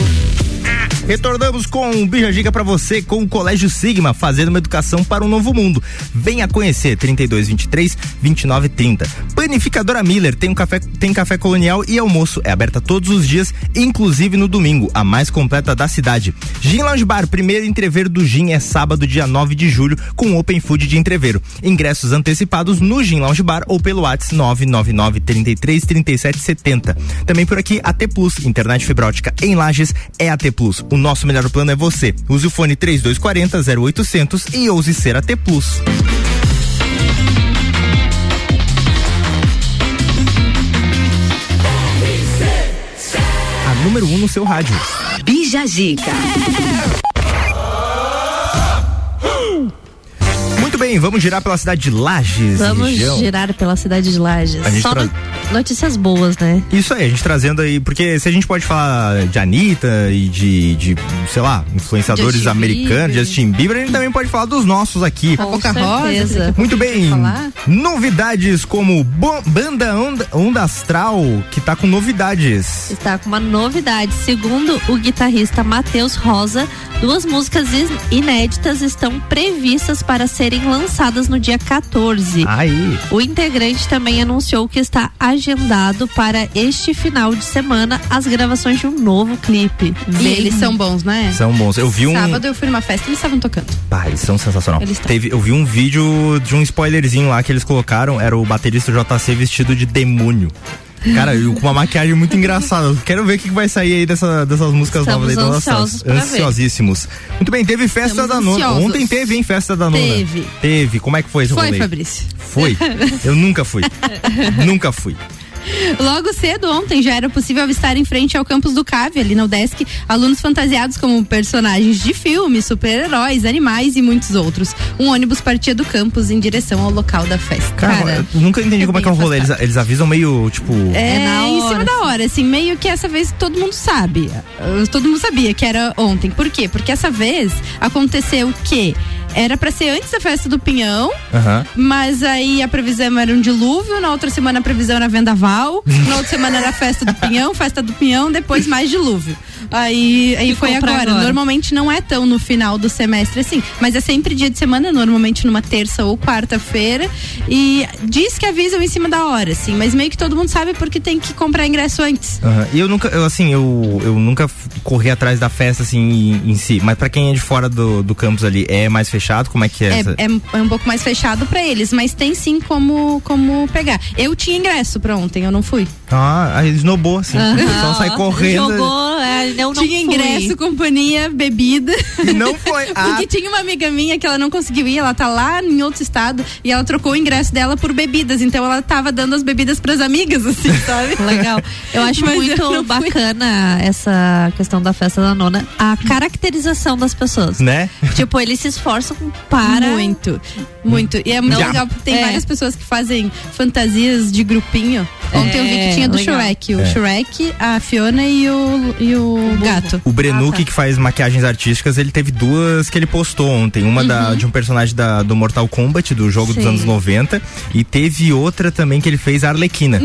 Retornamos com um Bija Giga pra você com o Colégio Sigma, fazendo uma educação para um novo mundo. Venha conhecer 3223 2930. Panificadora Miller tem um café tem café colonial e almoço. É aberta todos os dias, inclusive no domingo, a mais completa da cidade. Gin Lounge Bar, primeiro entreveiro do Gin é sábado, dia 9 de julho, com Open Food de entreveiro. Ingressos antecipados no Gin Lounge Bar ou pelo WhatsApp 999 33 37 70. Também por aqui, AT Plus, internet fibra ótica em Lages é AT Plus. O nosso melhor plano é você. Use o fone 3240 0800 e ouse ser AT Plus. A número 1 um no seu rádio. Bija Gica. Muito bem, vamos girar pela cidade de Lages. Vamos região. girar pela cidade de Lages. A gente Só tra- no- notícias boas, né? Isso aí, a gente trazendo aí, porque se a gente pode falar de Anitta e de, de sei lá, influenciadores Justin americanos, Bieber. Justin Bieber, a gente também pode falar dos nossos aqui. A Boca Rosa. certeza. Muito bem, novidades como Banda Onda, Onda Astral, que tá com novidades. Está com uma novidade. Segundo o guitarrista Matheus Rosa, duas músicas inéditas estão previstas para serem lançadas no dia 14. Aí. O integrante também anunciou que está agendado para este final de semana as gravações de um novo clipe. E eles são bons, né? São bons. Eu vi um. Sábado eu fui numa festa e eles estavam tocando. Ah, eles são sensacional. Eles estão. Teve, eu vi um vídeo de um spoilerzinho lá que eles colocaram, era o baterista JC vestido de demônio. Cara, e com uma maquiagem muito engraçada. Eu Quero ver o que que vai sair aí dessa, dessas músicas Estamos novas aí ansiosos nossa. pra ver. Ansiosíssimos. Muito bem, teve festa Estamos da nona. Ontem teve, hein, festa da nona. Teve. Teve. Como é que foi esse Foi, rolê? Fabrício. Foi. Eu nunca fui. nunca fui. Logo cedo ontem já era possível avistar em frente ao campus do CAV, ali no Desk, alunos fantasiados como personagens de filmes, super-heróis, animais e muitos outros. Um ônibus partia do campus em direção ao local da festa. Cara, Cara, eu nunca entendi como é que é o rolê. Eles, eles avisam meio, tipo. É, na em hora, cima da hora, assim, meio que essa vez todo mundo sabe. Uh, Todo mundo sabia que era ontem. Por quê? Porque essa vez aconteceu o quê? Era pra ser antes da festa do Pinhão, Aham. mas aí a previsão era um dilúvio, na outra semana a previsão era vendaval, na outra semana era festa do Pinhão, festa do Pinhão, depois mais dilúvio. Aí, aí Ficou foi pra agora. agora. Normalmente não é tão no final do semestre assim, mas é sempre dia de semana, normalmente numa terça ou quarta-feira. E diz que avisam em cima da hora, assim, mas meio que todo mundo sabe porque tem que comprar ingresso antes. Aham. E eu nunca, eu, assim, eu, eu nunca corri atrás da festa, assim, em, em si. Mas pra quem é de fora do, do campus ali, é mais fechado? Como é que é? É, é, é um pouco mais fechado pra eles, mas tem sim como, como pegar. Eu tinha ingresso pra ontem, eu não fui. Ah, aí snowball, assim. O pessoal sai correndo. Jogou, é, eu não tinha fui. ingresso, companhia, bebida. E não foi. Ah. Porque tinha uma amiga minha que ela não conseguiu ir, ela tá lá em outro estado e ela trocou o ingresso dela por bebidas. Então ela tava dando as bebidas pras amigas, assim, sabe? Legal. Eu acho Mas eu muito fui. bacana essa questão da festa da nona, a caracterização das pessoas. Né? Tipo, eles se esforçam para. Muito, muito. E é muito Já. legal porque tem É. várias pessoas que fazem fantasias de grupinho. Ontem eu vi que tinha do legal. Shrek, o É. Shrek, a Fiona e o, e o, gato. O Brenuque, Ah, tá. que faz maquiagens artísticas, ele teve duas que ele postou ontem. Uma da, de um personagem da, do Mortal Kombat, do jogo dos Sim. anos 90. E teve outra também que ele fez a Arlequina.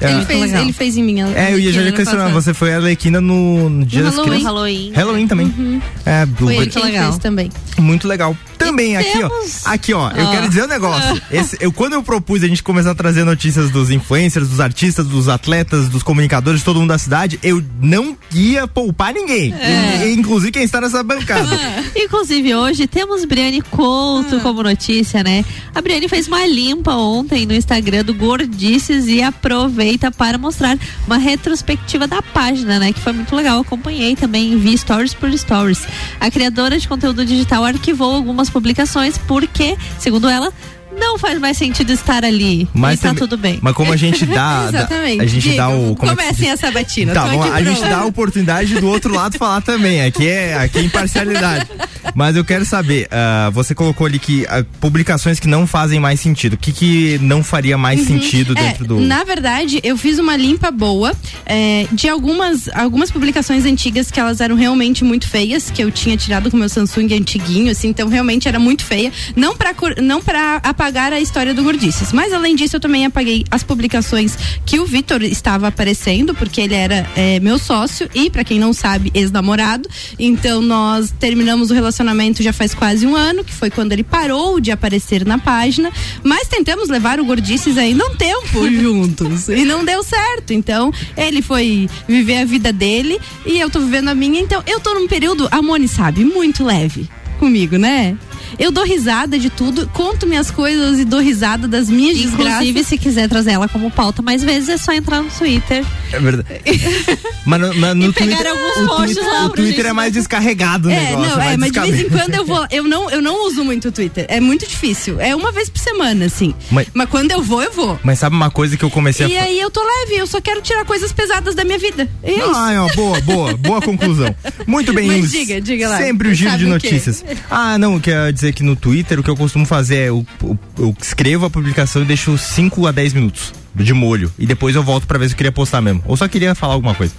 É, Ele, fez, legal. ele fez em mim. a- É, eu ia já questionar, você foi a Arlequina no, no Dia No das Halloween. Crianças? Halloween. Halloween também. É, o Foi ele legal. fez também. Muito legal. Também aqui, ó. temos- Aqui, ó. Eu Ó. quero dizer um negócio. Esse- eu, quando eu propus a gente começar a trazer notícias dos influencers, dos artistas, dos atletas, dos comunicadores, todo mundo da cidade, eu não ia poupar ninguém. É. E- Inclusive quem está nessa bancada. Inclusive, hoje temos Briane Couto como notícia, né? A Briane fez uma limpa ontem no Instagram do Gordices e aproveita para mostrar uma retrospectiva da página, né? Que foi muito legal. Eu acompanhei também, vi stories por stories. A criadora de conteúdo digital arquivou algumas publicações porque, segundo ela, não faz mais sentido estar ali. Mas e tá também- tudo bem. Mas como a gente dá. dá- Exatamente. a gente dá Digam, o. como é Comecem diz? essa batina. Tá bom, a gente dá a oportunidade do outro lado falar também. Aqui é, aqui é imparcialidade. Mas eu quero saber, ah, você colocou ali que ah, publicações que não fazem mais sentido. O que que não faria mais Uhum. sentido É, dentro do. Na verdade, eu fiz uma limpa boa é, de algumas, algumas publicações antigas que elas eram realmente muito feias, que eu tinha tirado com meu Samsung antiguinho, assim, então realmente era muito feia. Não pra, não pra apagar a história do Gordices. Mas além disso, eu também apaguei as publicações que o Vitor estava aparecendo, porque ele era é, meu sócio e, pra quem não sabe, ex-namorado. Então nós terminamos o relacionamento já faz quase um ano, que foi quando ele parou de aparecer na página. Mas tentamos levar o Gordices ainda um tempo juntos. E não deu certo. Então, ele foi viver a vida dele e eu tô vivendo a minha. Então, eu tô num período, a Moni sabe, muito leve comigo, né? Eu dou risada de tudo, conto minhas coisas e dou risada das minhas Inclusive, desgraças. se quiser trazer ela como pauta mais vezes, é só entrar no Twitter. É verdade. Mas no, na- no E pegar Twitter, alguns o posts Twitter, lá o Twitter gente, é mais descarregado o É, negócio. não, é, mas de vez em quando eu vou. Eu não, eu não uso muito o Twitter. É muito difícil. É uma vez por semana, assim. Mas- Mas, quando eu vou, eu vou. Mas sabe uma coisa que eu comecei E a. fa- aí eu tô leve, eu só quero tirar coisas pesadas da minha vida. E é isso. Ah, é uma boa, boa, boa conclusão. Muito bem, Mas Luz. diga, diga lá. Sempre o giro de notícias. Ah, não, quer dizer que no Twitter o que eu costumo fazer é eu, eu- eu escrevo a publicação e deixo 5 a 10 minutos de molho. E depois eu volto pra ver se eu queria postar mesmo. Ou só queria falar alguma coisa.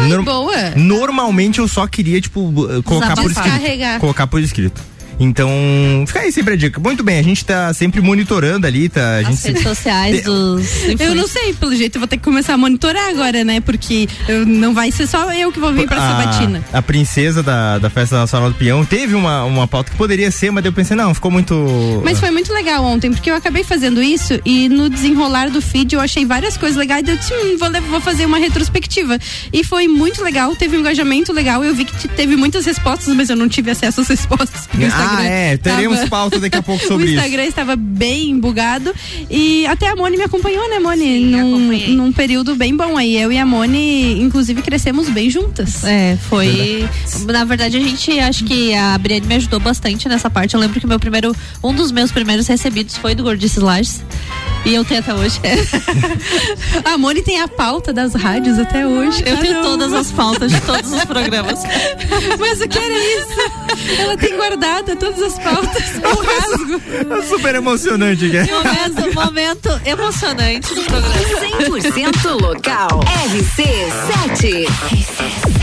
Ai, boa. Normalmente eu só queria, tipo, eh, colocar por escrito. Colocar por escrito. Então, fica aí sempre a dica. Muito bem, a gente tá sempre monitorando ali, tá? A gente As redes sociais dos Eu não sei, pelo jeito eu vou ter que começar a monitorar agora, né? Porque eu- não vai ser só eu que vou vir pra Sabatina. a princesa da, da Festa Nacional do Peão teve uma, uma pauta que poderia ser, mas daí eu pensei, não, ficou muito. Mas foi muito legal ontem, porque eu acabei fazendo isso e no desenrolar do feed eu achei várias coisas legais. Eu disse, hum, vou, vou fazer uma retrospectiva. E foi muito legal, teve um engajamento legal. Eu vi que teve muitas respostas, mas eu não tive acesso às respostas. porque Ah, Instagram é, teremos tava- pauta daqui a pouco sobre o isso. Instagram estava bem bugado. E até a Moni me acompanhou, né, Moni? num, num período bem bom aí. Eu e a Moni, inclusive, crescemos bem juntas. É, foi. Na verdade, a gente acho que a Brienne me ajudou bastante nessa parte. Eu lembro que meu primeiro, um dos meus primeiros recebidos foi do Gordices Lages. E eu tenho até hoje. A Moni tem a pauta das rádios até hoje. Eu tenho todas as pautas de todos os programas. Mas o que era isso? Ela tem anota todas as pautas. Eu rasgo. É super emocionante, que é. Momento emocionante do programa. 100% local. RC7. RC7.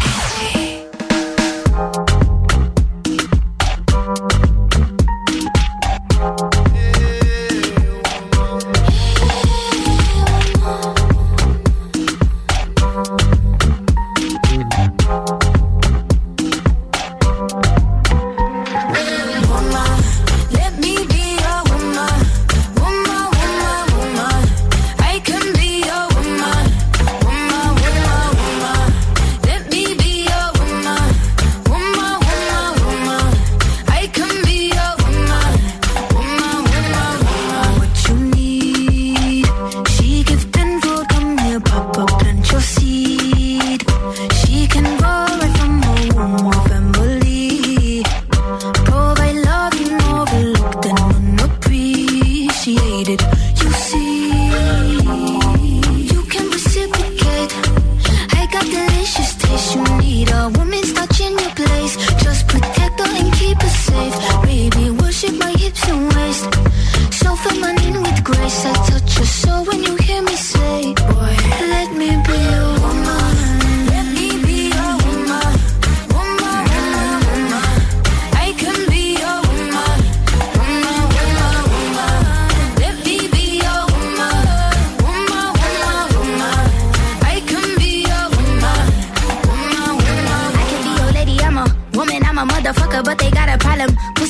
but they got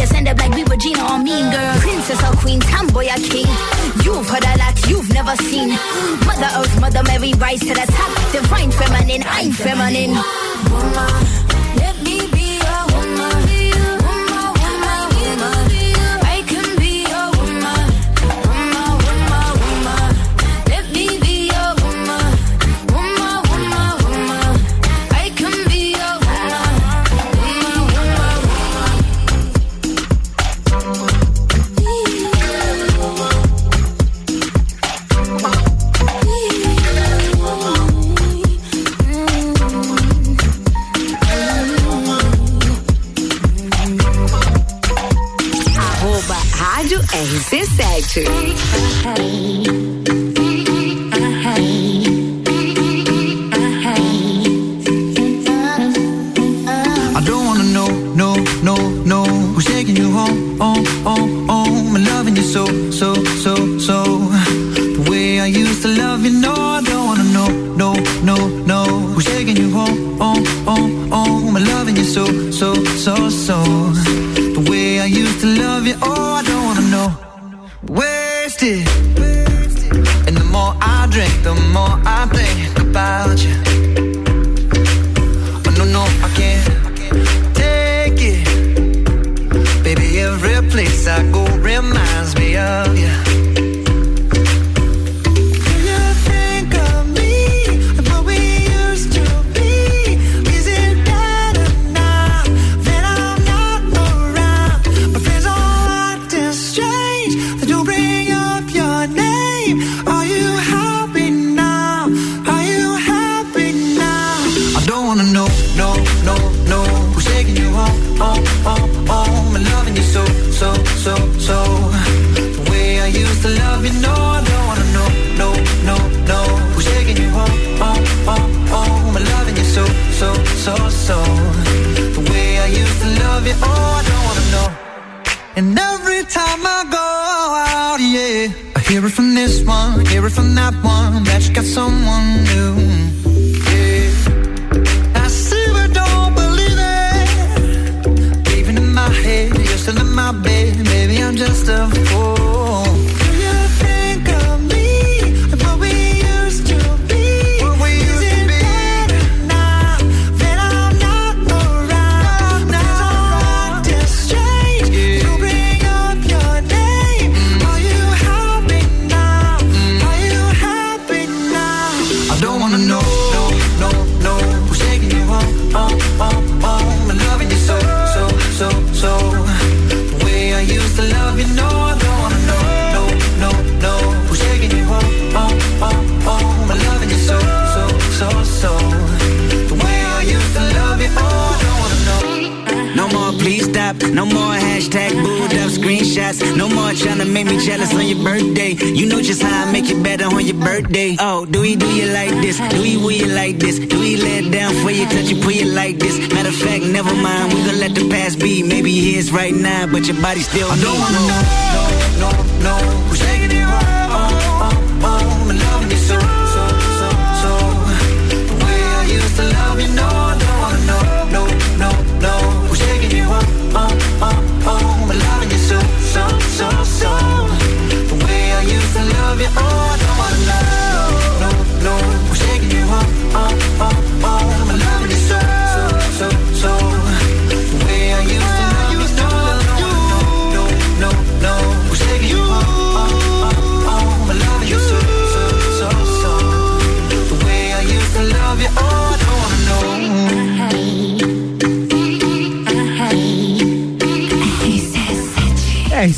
us end up like we were Gina or Mean Girl. Princess or Queen, tomboy or king. You've heard a lot you've never seen. Mother Earth, Mother Mary, rise to the top. Divine feminine, I'm feminine. Woman, Oh, do we do you like this? Do we will you like this? Do we let it down for you, touch you, put you like this? Matter of fact, never mind, we gonna let the past be. Maybe here's right now, but your body still I don't wanna know, no, no, no.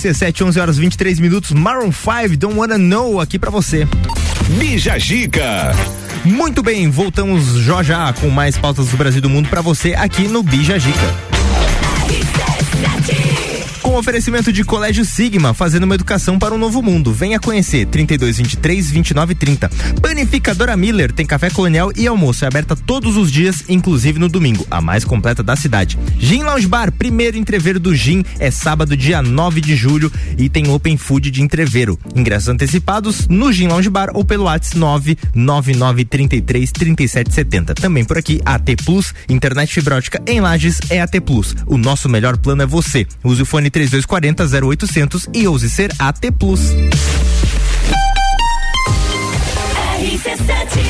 RC7, 11 horas 23 minutos. Maroon 5, Don't Wanna Know aqui pra você. Bija Gica. Muito bem, voltamos já já com mais pautas do Brasil e do mundo pra você aqui no Bija Gica. Oferecimento de Colégio Sigma, fazendo uma educação para um novo mundo. Venha conhecer 32 23 29 30. Panificadora Miller tem café colonial e almoço. É aberta todos os dias, inclusive no domingo, a mais completa da cidade. Gin Lounge Bar, primeiro entreveiro do Gin, é sábado, dia 9 de julho e tem Open Food de entreveiro. Ingressos antecipados no Gin Lounge Bar ou pelo WhatsApp 99933 3770. Também por aqui, AT Plus, internet fibra ótica em Lages é AT Plus. O nosso melhor plano é você. Use o fone 3240 0800 e ouse ser AT Plus. O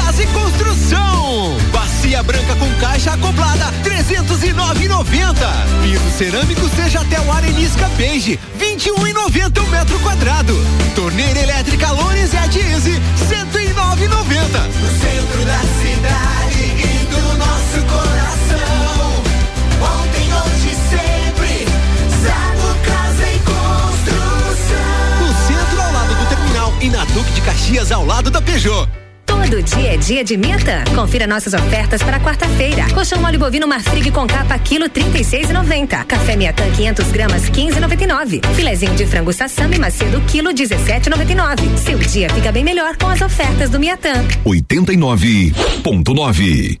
e Construção. Bacia branca com caixa acoplada 309,90. Piso cerâmico seja até o Arenisca Beige 21,90 o metro quadrado. Torneira elétrica Lones e a Diese 109,90. No centro da cidade e do nosso coração. Ontem, hoje, sempre. Zago Casa e Construção. No centro, ao lado do terminal e na Duque de Caxias, ao lado da Peugeot. Todo dia é dia de Miatã. Confira nossas ofertas para quarta-feira. Colchão mole bovino Marfrig com capa quilo 36,90. Café Miatã 500 gramas 15,99. Filezinho de frango sassami macedo quilo 17,99. Seu dia fica bem melhor com as ofertas do Miatã. 89.9.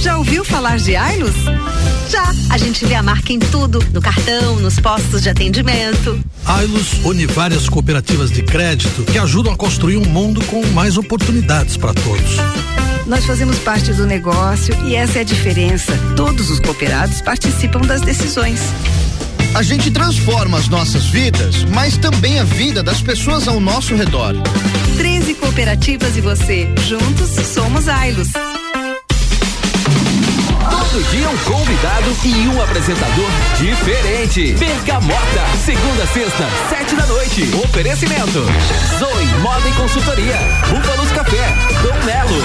Já ouviu falar de Ailos? Já. A gente vê a marca em tudo, no cartão, nos postos de atendimento. Ailos une várias cooperativas de crédito que ajudam a construir um mundo com mais oportunidades para todos. Nós fazemos parte do negócio e essa é a diferença. Todos os cooperados participam das decisões. A gente transforma as nossas vidas, mas também a vida das pessoas ao nosso redor. 13 cooperativas e você. Juntos somos Ailos. Todo dia um convidado e um apresentador diferente. Bergamota, segunda sexta, sete da noite. Oferecimento. Zoe Moda e Consultoria. Búfalos Café. Dom Melo.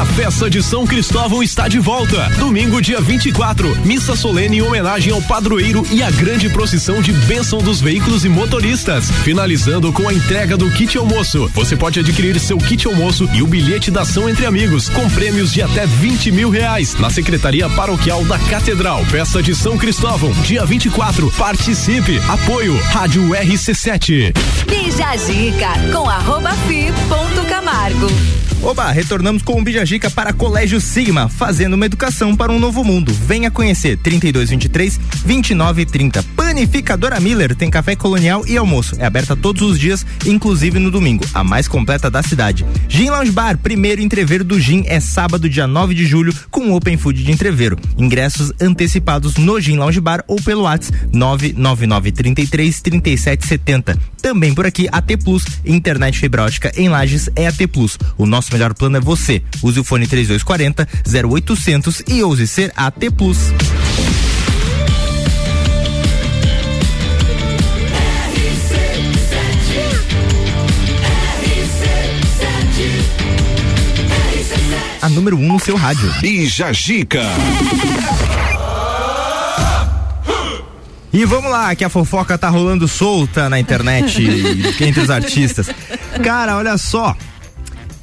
A festa de São Cristóvão está de volta. Domingo, dia 24, missa solene em homenagem ao padroeiro e a grande procissão de bênção dos veículos e motoristas. Finalizando com a entrega do kit almoço. Você pode adquirir seu kit almoço e o bilhete da ação entre amigos, com prêmios de até 20 mil reais, na Secretaria Paroquial da Catedral. Festa de São Cristóvão, dia 24. Participe. Apoio Rádio RC7. Bija a dica com arroba fi ponto Camargo. Oba, retornamos com o Bijagica para Colégio Sigma, fazendo uma educação para um novo mundo. Venha conhecer 3223 2930. Panificadora Miller tem café colonial e almoço. É aberta todos os dias, inclusive no domingo, a mais completa da cidade. Gin Lounge Bar, primeiro entreveiro do Gin é sábado, dia 9 de julho, com Open Food de entreveiro. Ingressos antecipados no Gin Lounge Bar ou pelo WhatsApp 99933 3770. Também por aqui, AT Plus, internet fibra ótica em Lages é AT Plus. O nosso melhor plano é você. Use o fone 3240 0800 e ouse ser AT Plus. A número 1 um no seu rádio. Bija Gica. E vamos lá, que a fofoca tá rolando solta na internet entre os artistas. Cara, olha só.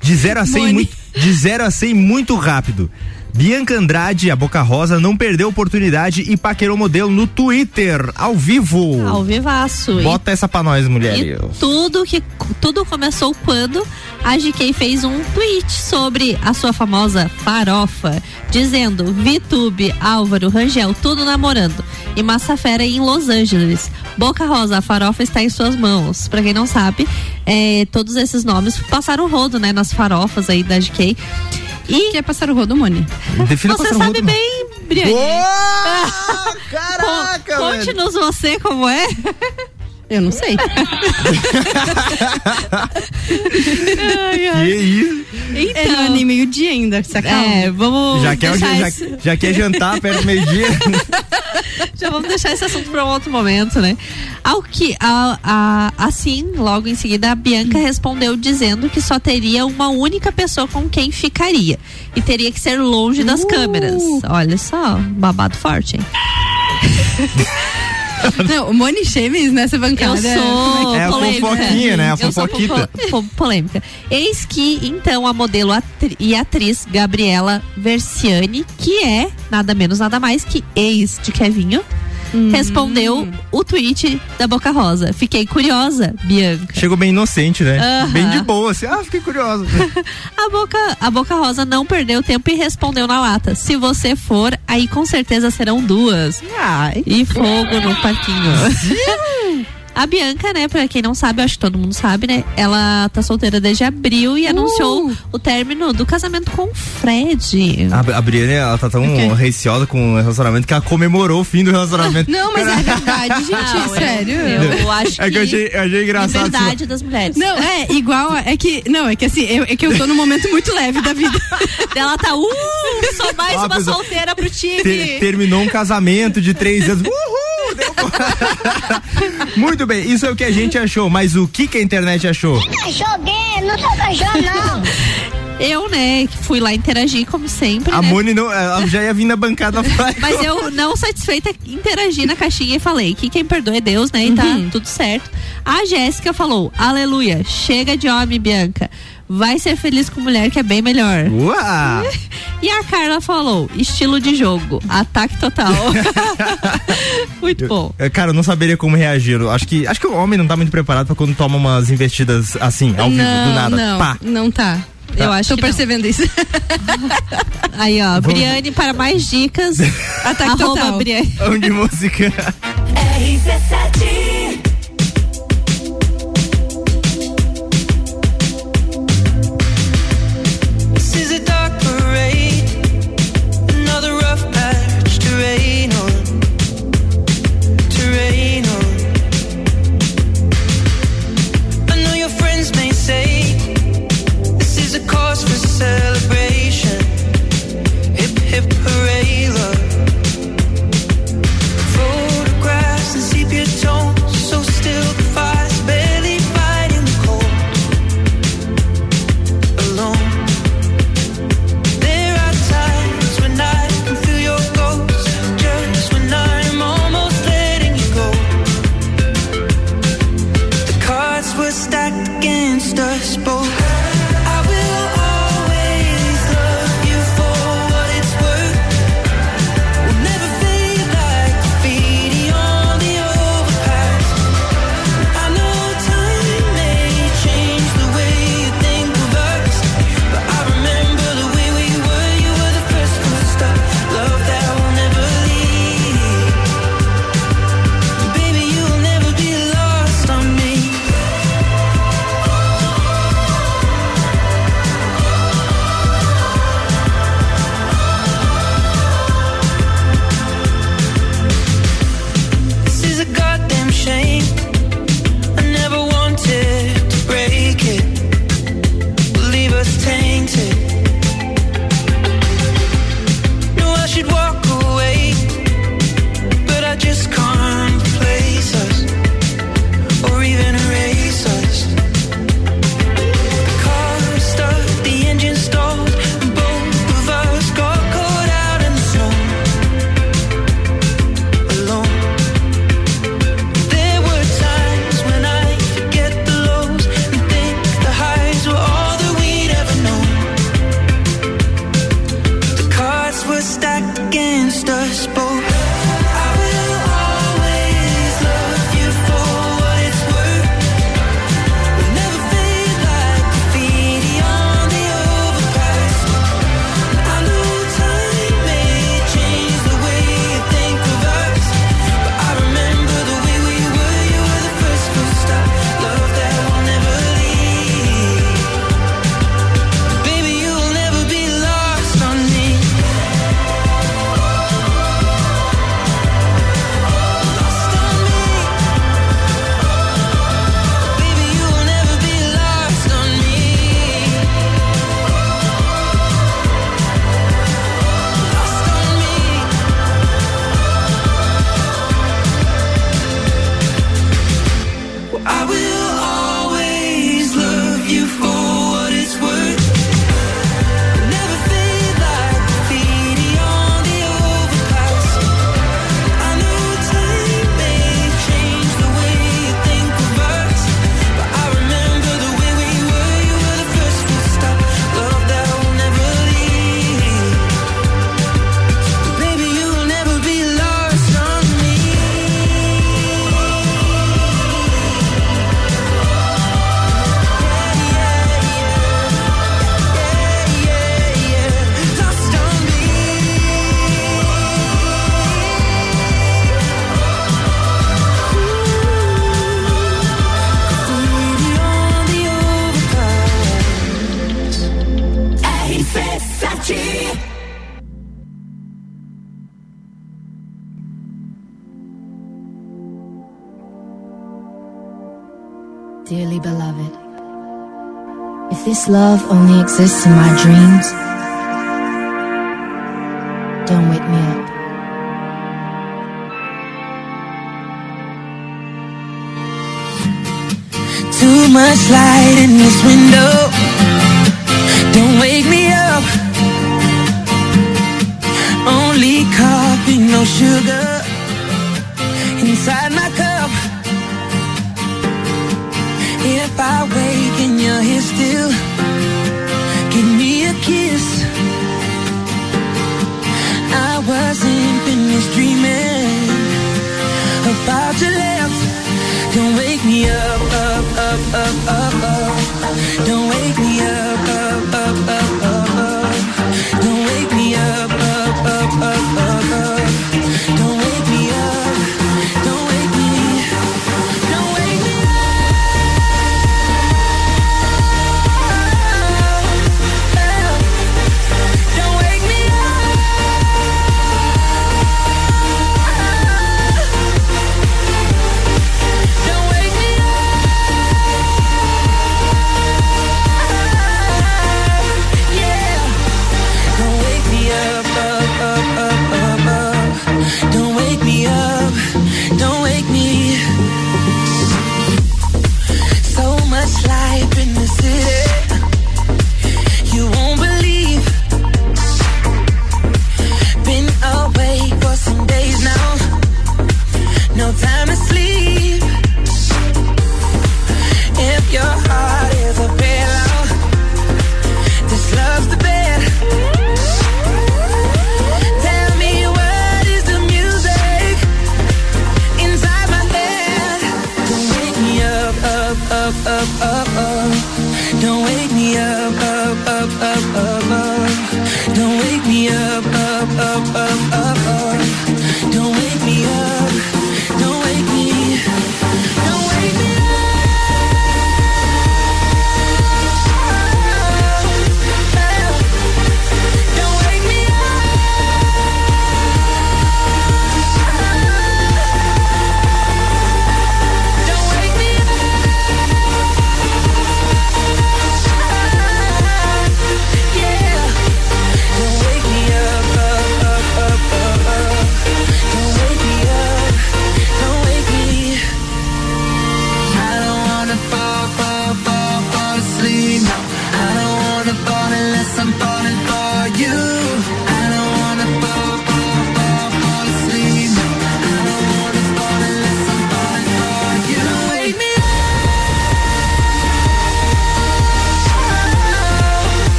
De 0 a 100 muito, de 0 a 100 muito rápido. Bianca Andrade, a Boca Rosa, não perdeu a oportunidade e paquerou modelo no Twitter, ao vivo. Ao vivaço. Bota essa pra nós, mulher. E tudo que tudo começou quando a GK fez um tweet sobre a sua famosa farofa, dizendo Vitube, Álvaro, Rangel, tudo namorando. E Massafera em Los Angeles. Boca Rosa, a farofa está em suas mãos. Pra quem não sabe, é, todos esses nomes passaram rodo, né, nas farofas aí da GK. E que é passar o rodo, Moni? Defina Você sabe bem, Briane. Boa! Caraca, Con- Conte-nos você como é. Eu não sei. Ai, ai. Que isso? É, não é nem meio-dia ainda, se acalma. É, vamos Já quer, já, esse- já quer jantar perto do meio-dia? Já vamos deixar esse assunto para um outro momento, né? Ao que, a, a- assim, logo em seguida, a Bianca respondeu dizendo que só teria uma única pessoa com quem ficaria. E teria que ser longe das câmeras. Olha só, babado forte, hein? Não, o Moni Chemes nessa bancada. Eu sou É a polêmica. fofoquinha, né? A Eu sou fofoquita. po- po- polêmica. Eis que, então, a modelo atri- e atriz Gabriela Versiani, que é nada menos, nada mais que ex de Kevinho, respondeu o tweet da Boca Rosa. Fiquei curiosa, Bianca. Chegou bem inocente, né? Aham. Bem de boa, assim, ah, fiquei curiosa. A Boca, a Boca Rosa não perdeu tempo e respondeu na lata. Se você for, aí com certeza serão duas. E fogo no parquinho. A Bianca, né, pra quem não sabe, eu acho que todo mundo sabe, né? Ela tá solteira desde abril e anunciou o término do casamento com o Fred. A, a Briane, ela tá tão receosa com o relacionamento que ela comemorou o fim do relacionamento. Não, mas é verdade, gente, Não, eu- sério. eu- eu acho É que eu achei, eu achei engraçado. Liberdade assim, das mulheres. Não, é igual. É que. Não, é que assim, eu- é que eu tô num momento muito leve da vida. Ela tá, uh, sou mais Ó, uma pessoal, solteira pro time. ter- terminou um casamento de três anos. Uhul! Muito bem, isso é o que a gente achou, mas o que, que a internet achou? Cachorro, não sou cachorro, não. Eu, né, que fui lá interagir como sempre. A né? Moni não, ela já ia vir na bancada. Mas eu, não satisfeita, interagi na caixinha e falei que quem perdoa é Deus, né? E tá Uhum. tudo certo. A Jéssica falou: Aleluia, chega de homem, Bianca. Vai ser feliz com mulher que é bem melhor. Uau! E a Carla falou: estilo de jogo, ataque total. Muito bom. Eu- Cara, eu não saberia como reagir. Eu Acho que, acho que o homem não tá muito preparado pra quando toma umas investidas assim, ao vivo, do nada. Não, Pá. não tá. Tá. Eu acho Tô que não. percebendo isso. Aí, ó, Vamos- Briane, para mais dicas. Ataque total. Briane. Vamos de música. RC7 tell love only exists in my dreams, don't wake me up. Too much light in this window.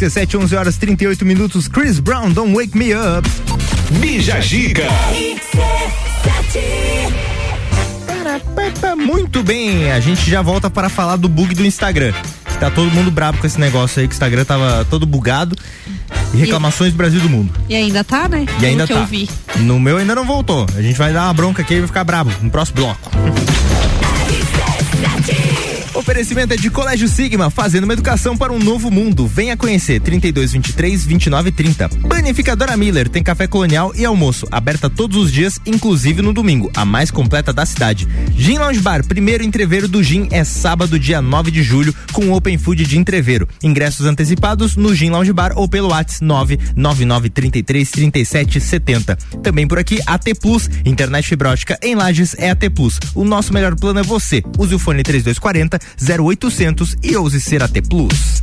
RC7, 11 horas 38 minutos. Chris Brown, Don't Wake Me Up. Bija Gica. Muito bem, a gente já volta para falar do bug do Instagram. Tá todo mundo bravo com esse negócio aí, que o Instagram tava todo bugado. E reclamações do Brasil e do mundo. E ainda tá, né? E ainda tá. eu vi. No meu ainda não voltou. A gente vai dar uma bronca aqui e vai ficar bravo no próximo bloco. Oferecimento é de Colégio Sigma, fazendo uma educação para um novo mundo. Venha conhecer 3223 2930. Panificadora Miller tem café colonial e almoço, aberta todos os dias, inclusive no domingo, a mais completa da cidade. Gin Lounge Bar, primeiro entreveiro do Gin é sábado, dia 9 de julho, com Open Food de entreveiro. Ingressos antecipados no Gin Lounge Bar ou pelo WhatsApp 99933 3770. Também por aqui AT Plus, internet fibra ótica em Lages é AT Plus. O nosso melhor plano é você. Use o fone 3240 0800 e ouse ser AT Plus.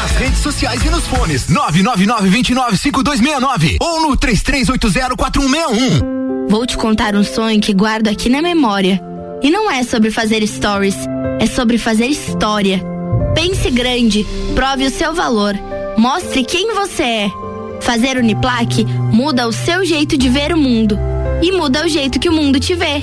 Nas redes sociais e nos fones 999-295269 ou no 33804161. Vou te contar um sonho que guardo aqui na memória. E não é sobre fazer stories, é sobre fazer história. Pense grande, prove o seu valor, mostre quem você é. Fazer Uniplaque muda o seu jeito de ver o mundo e muda o jeito que o mundo te vê.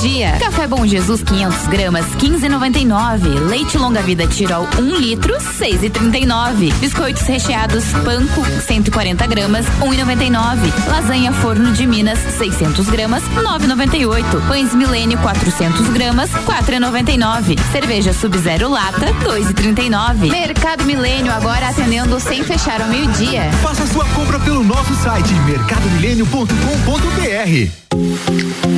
Dia. Café Bom Jesus 500 gramas 15,99. Leite Longa Vida Tirol 1 litro 6,39. Biscoitos recheados Panko 140 gramas 1,99. Lasanha Forno de Minas 600 gramas 9,98. Pães Milênio 400 gramas 4,99. Cerveja Sub-Zero Lata 2,39. Mercado Milênio agora atendendo sem fechar ao meio-dia. Faça sua compra pelo nosso site mercadomilênio.com.br.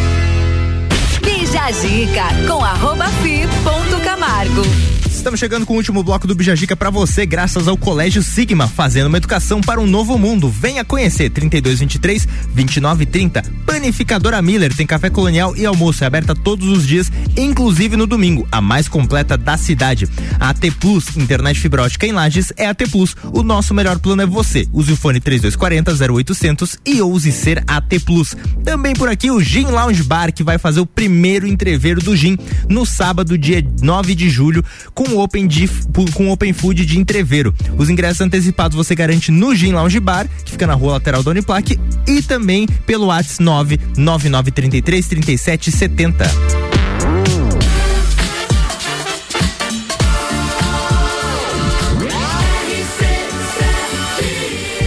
Bija Zica com arroba fi ponto Camargo. Estamos chegando com o último bloco do Bijagica para você, graças ao Colégio Sigma, fazendo uma educação para um novo mundo. Venha conhecer 3223 2930. Panificadora Miller tem café colonial e almoço é aberta todos os dias, inclusive no domingo, a mais completa da cidade. A AT Plus, internet fibra ótica em Lages, é AT Plus. O nosso melhor plano é você. Use o fone 3240 0800 e ouse ser AT Plus. Também por aqui o Gin Lounge Bar, que vai fazer o primeiro entreveiro do Gin no sábado, dia 9 de julho, com open, de, com open food de entreveiro. Os ingressos antecipados você garante no Gin Lounge Bar, que fica na rua lateral da Uniplaque, e também pelo WhatsApp 99933 3770.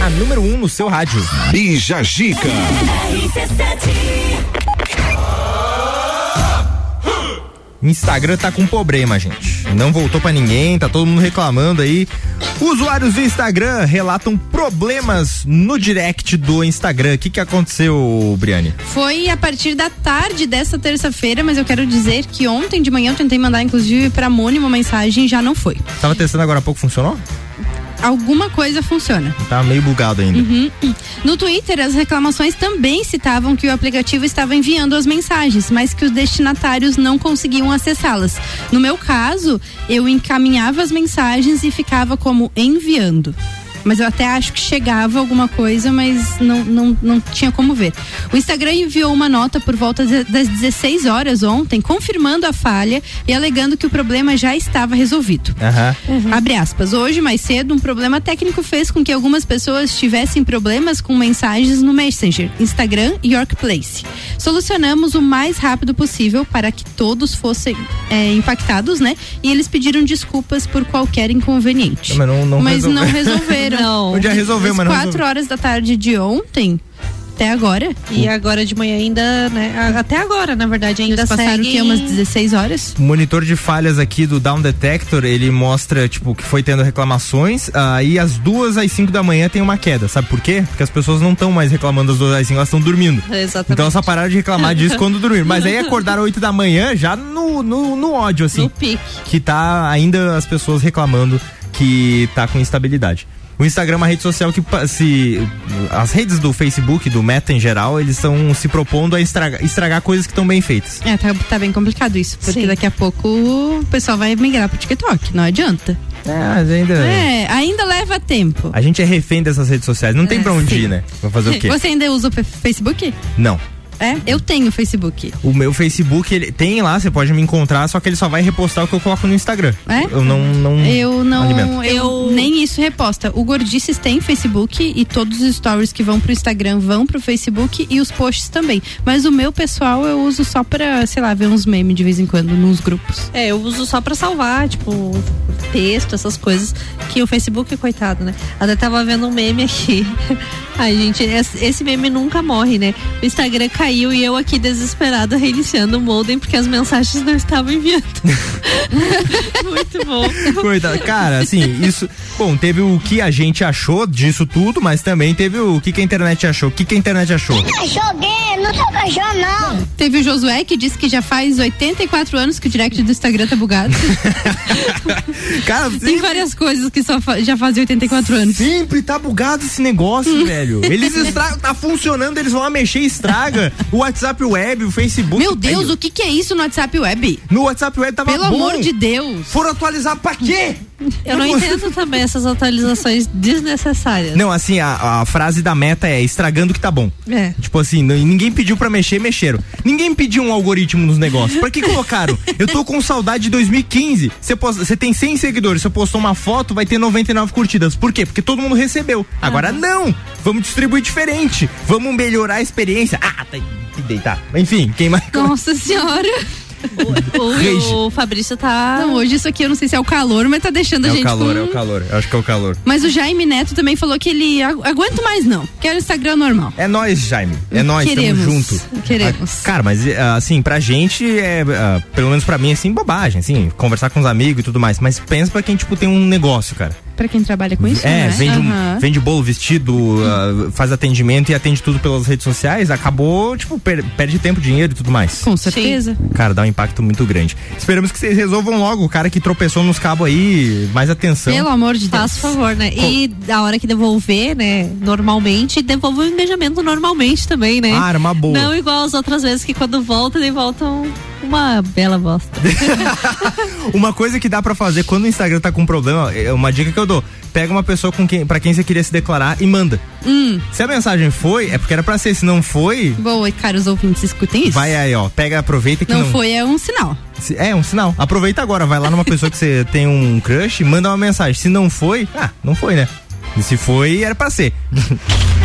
A número 1 um no seu rádio. Bija Gica. Instagram tá com problema, gente. Não voltou pra ninguém, tá todo mundo reclamando aí. Usuários do Instagram relatam problemas no direct do Instagram. O que que aconteceu, Briane? Foi a partir da tarde dessa terça-feira, mas eu quero dizer que ontem de manhã eu tentei mandar, inclusive, pra Moni uma mensagem e já não foi. Tava testando agora há pouco, funcionou? Alguma coisa funciona. Tá meio bugado ainda. Uhum. No Twitter, as reclamações também citavam que o aplicativo estava enviando as mensagens, mas que os destinatários não conseguiam acessá-las. No meu caso, eu encaminhava as mensagens e ficava como enviando. Mas eu até acho que chegava alguma coisa, mas não, não, não tinha como ver. O Instagram enviou uma nota por volta das 16 horas ontem, confirmando a falha e alegando que o problema já estava resolvido. Aham. Abre aspas. Hoje, mais cedo, um problema técnico fez com que algumas pessoas tivessem problemas com mensagens no Messenger, Instagram e Workplace. Solucionamos o mais rápido possível para que todos fossem é, impactados, né? E eles pediram desculpas por qualquer inconveniente. Mas não, não mas resolveu. não resolveram. Podia resolver, Às mas não quatro resolveu. horas da tarde de ontem, até agora. E agora de manhã ainda, né? Até agora, na verdade, ainda Eles passaram segue... o quê? Umas 16 horas? O monitor de falhas aqui do Down Detector, ele mostra, tipo, que foi tendo reclamações, aí às duas às cinco da manhã tem uma queda. Sabe por quê? Porque as pessoas não estão mais reclamando às duas às cinco, elas estão dormindo. Exatamente. Então elas só pararam de reclamar disso quando dormiram. Mas aí acordaram oito da manhã já no, no, no ódio, assim. No pique. Que tá ainda as pessoas reclamando que tá com instabilidade. O Instagram é uma rede social que se. As redes do Facebook, do Meta em geral, eles estão se propondo a estragar, estragar coisas que estão bem feitas. É, tá, tá bem complicado isso, porque Sim. daqui a pouco o pessoal vai migrar pro TikTok, não adianta. É, mas ainda. É, ainda leva tempo. A gente é refém dessas redes sociais. Não tem É, pra onde sim. ir, né? Vai fazer o quê? Você ainda usa o Facebook? Não. É, eu tenho Facebook. O meu Facebook, ele tem lá, você pode me encontrar, só que ele só vai repostar o que eu coloco no Instagram. É? Eu não. não Eu não, alimento. eu nem isso reposta. O Gordices tem Facebook e todos os stories que vão pro Instagram vão pro Facebook e os posts também. Mas o meu pessoal eu uso só pra, sei lá, ver uns memes de vez em quando nos grupos. É, eu uso só pra salvar, tipo, texto, essas coisas. Que o Facebook, coitado, né? Até tava vendo um meme aqui. Ai, gente, esse meme nunca morre, né? O Instagram caiu e eu aqui desesperada reiniciando o modem porque as mensagens não estavam enviando. Muito bom. Coitado. Cara, assim, isso. Bom, teve o que a gente achou disso tudo, mas também teve o que, que a internet achou. O que, que a internet achou? Joguei, não tô cachorro, não. Teve o Josué que disse que já faz 84 anos que o direct do Instagram tá bugado. Cara, Tem várias coisas que só fa- já fazem 84 anos. Sempre tá bugado esse negócio, velho. Eles estragam, tá funcionando, eles vão lá mexer e estraga. O WhatsApp Web, o Facebook. Meu Deus, o que que é isso no WhatsApp Web? No WhatsApp Web tava Pelo bom. amor de Deus. Foram atualizar pra quê? Eu não entendo também essas atualizações desnecessárias. Não, assim, a, a frase da meta é estragando que tá bom. É. Tipo assim, ninguém pediu pra mexer, mexeram. Ninguém pediu um algoritmo nos negócios. Pra que colocaram? Eu tô com saudade de 2015. Você tem 100 seguidores, você postou uma foto, vai ter 99 curtidas. Por quê? Porque todo mundo recebeu. Agora não! Vamos distribuir diferente. Vamos melhorar a experiência. Ah, tá. que deitar. Enfim, quem mais. Nossa senhora. O, o Fabrício tá. Não, hoje isso aqui eu não sei se é o calor, mas tá deixando É a o gente calor, com... é o calor. Eu acho que é o calor. Mas o Jaime Neto também falou que ele agu- aguenta mais não. Quero Instagram normal. É nós, Jaime. É nós, estamos junto. Queremos. Ah, Cara, mas ah, assim, pra gente é, ah, pelo menos pra mim, assim, bobagem, assim, conversar com os amigos e tudo mais. Mas pensa pra quem, tipo, tem um negócio, cara. Pra quem trabalha com isso, É, né? vende, um- Aham. vende bolo, vestido, ah, faz atendimento e atende tudo pelas redes sociais, acabou, tipo, per- perde tempo, dinheiro e tudo mais. Com certeza. Cara, dá um impacto muito grande. Esperamos que vocês resolvam logo. O cara que tropeçou nos cabos aí, mais atenção. Pelo amor de Deus. Faz favor, né? E a hora que devolver, né? Normalmente, devolva o engajamento normalmente também, né? Ah, era uma boa. Não igual as outras vezes que quando volta, eles voltam uma bela bosta. Uma coisa que dá pra fazer quando o Instagram tá com problema, é uma dica que eu Dodô, pega uma pessoa com quem, pra quem você queria se declarar e manda. Hum. Se a mensagem foi, é porque era pra ser. Se não foi. Boa, caros ouvintes, escutem isso. Vai aí, ó. Pega, aproveita que não. Não foi, é um sinal. É, um sinal. Aproveita agora, vai lá numa pessoa que você tem um crush, manda uma mensagem. Se não foi, ah, não foi, né? E se foi, era pra ser.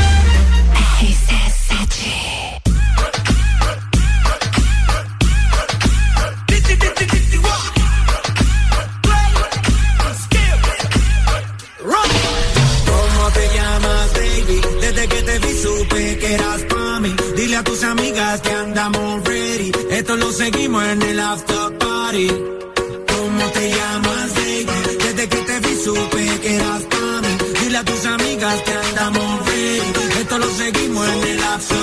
Seguimos en el after party. ¿Cómo te llamas, baby? Desde que te vi supe que eras para mí. Dile a tus amigas que andamos bien. Esto lo seguimos en el after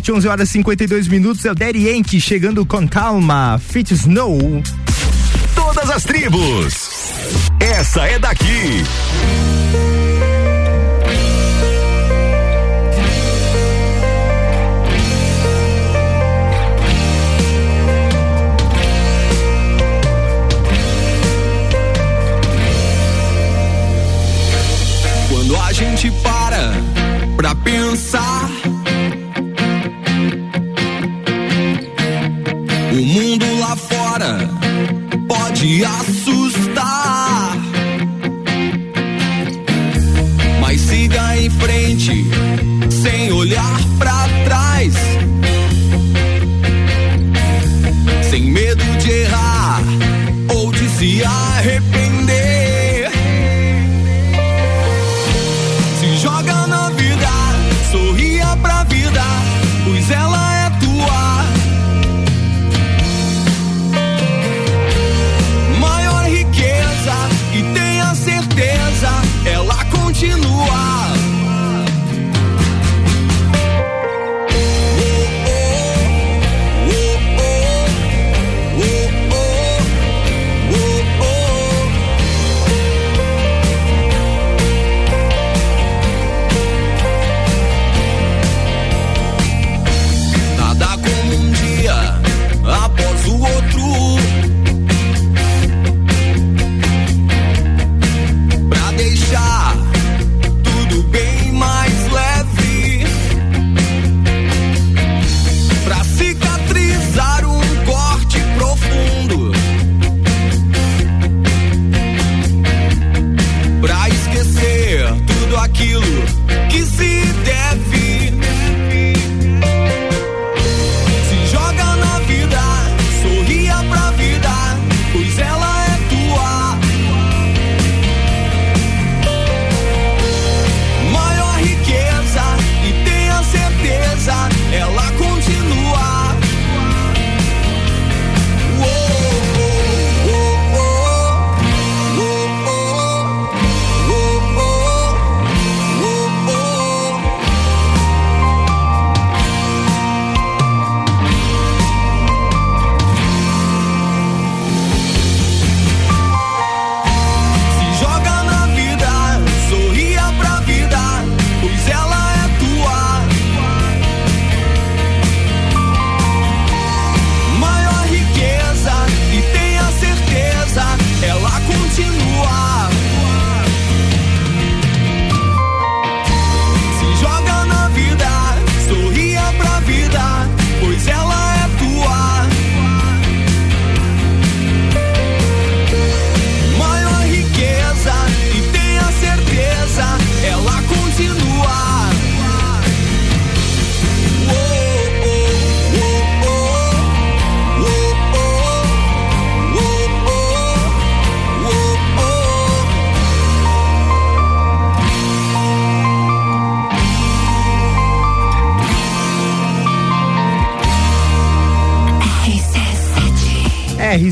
7, 11 horas e 52 minutos. É o Daddy Yankee chegando com calma. Fit Snow. Todas as tribos. Essa é daqui. Quando a gente para pra pensar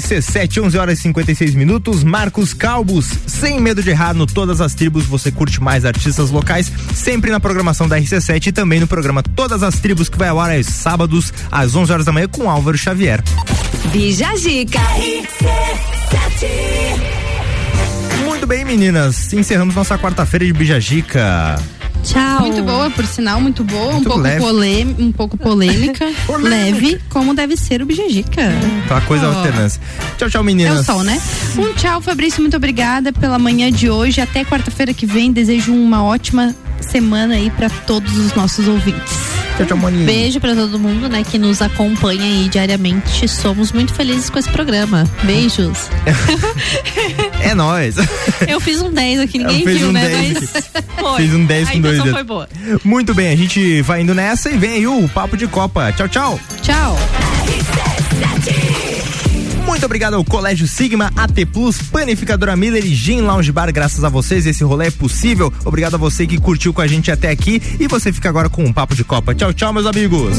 RC7, 11 horas e 56 minutos. Marcos Calbos, sem medo de errar, no Todas as Tribos você curte mais artistas locais, sempre na programação da RC7 e também no programa Todas as Tribos, que vai ao ar aos sábados, às 11 horas da manhã, com Álvaro Xavier. Bija Zica. Muito bem, meninas. Encerramos nossa quarta-feira de Bijagica. Tchau. Muito boa, por sinal, muito boa. Muito um, pouco leve. polê- um pouco polêmica. leve, como deve ser o Bijagica. Tá coisa Oh. alternância. Tchau, tchau, É meninas. o sol, né? Um tchau, Fabrício. Muito obrigada pela manhã de hoje. Até quarta-feira que vem. Desejo uma ótima semana aí pra todos os nossos ouvintes. Tchau, tchau, Moninha. Beijo pra todo mundo, né, que nos acompanha aí diariamente. Somos muito felizes com esse programa. Beijos. É nóis. Eu fiz um 10 aqui, ninguém Eu fiz viu, um né? 10 Mas foi. Fiz um 10 A com dois intenção dedos. foi boa. Muito bem, a gente vai indo nessa e vem aí o Papo de Copa. Tchau, tchau. Tchau. Muito obrigado ao Colégio Sigma, AT Plus, Panificadora Miller e Gin Lounge Bar. Graças a vocês, esse rolê é possível. Obrigado a você que curtiu com a gente até aqui. E você fica agora com um Papo de Copa. Tchau, tchau, meus amigos.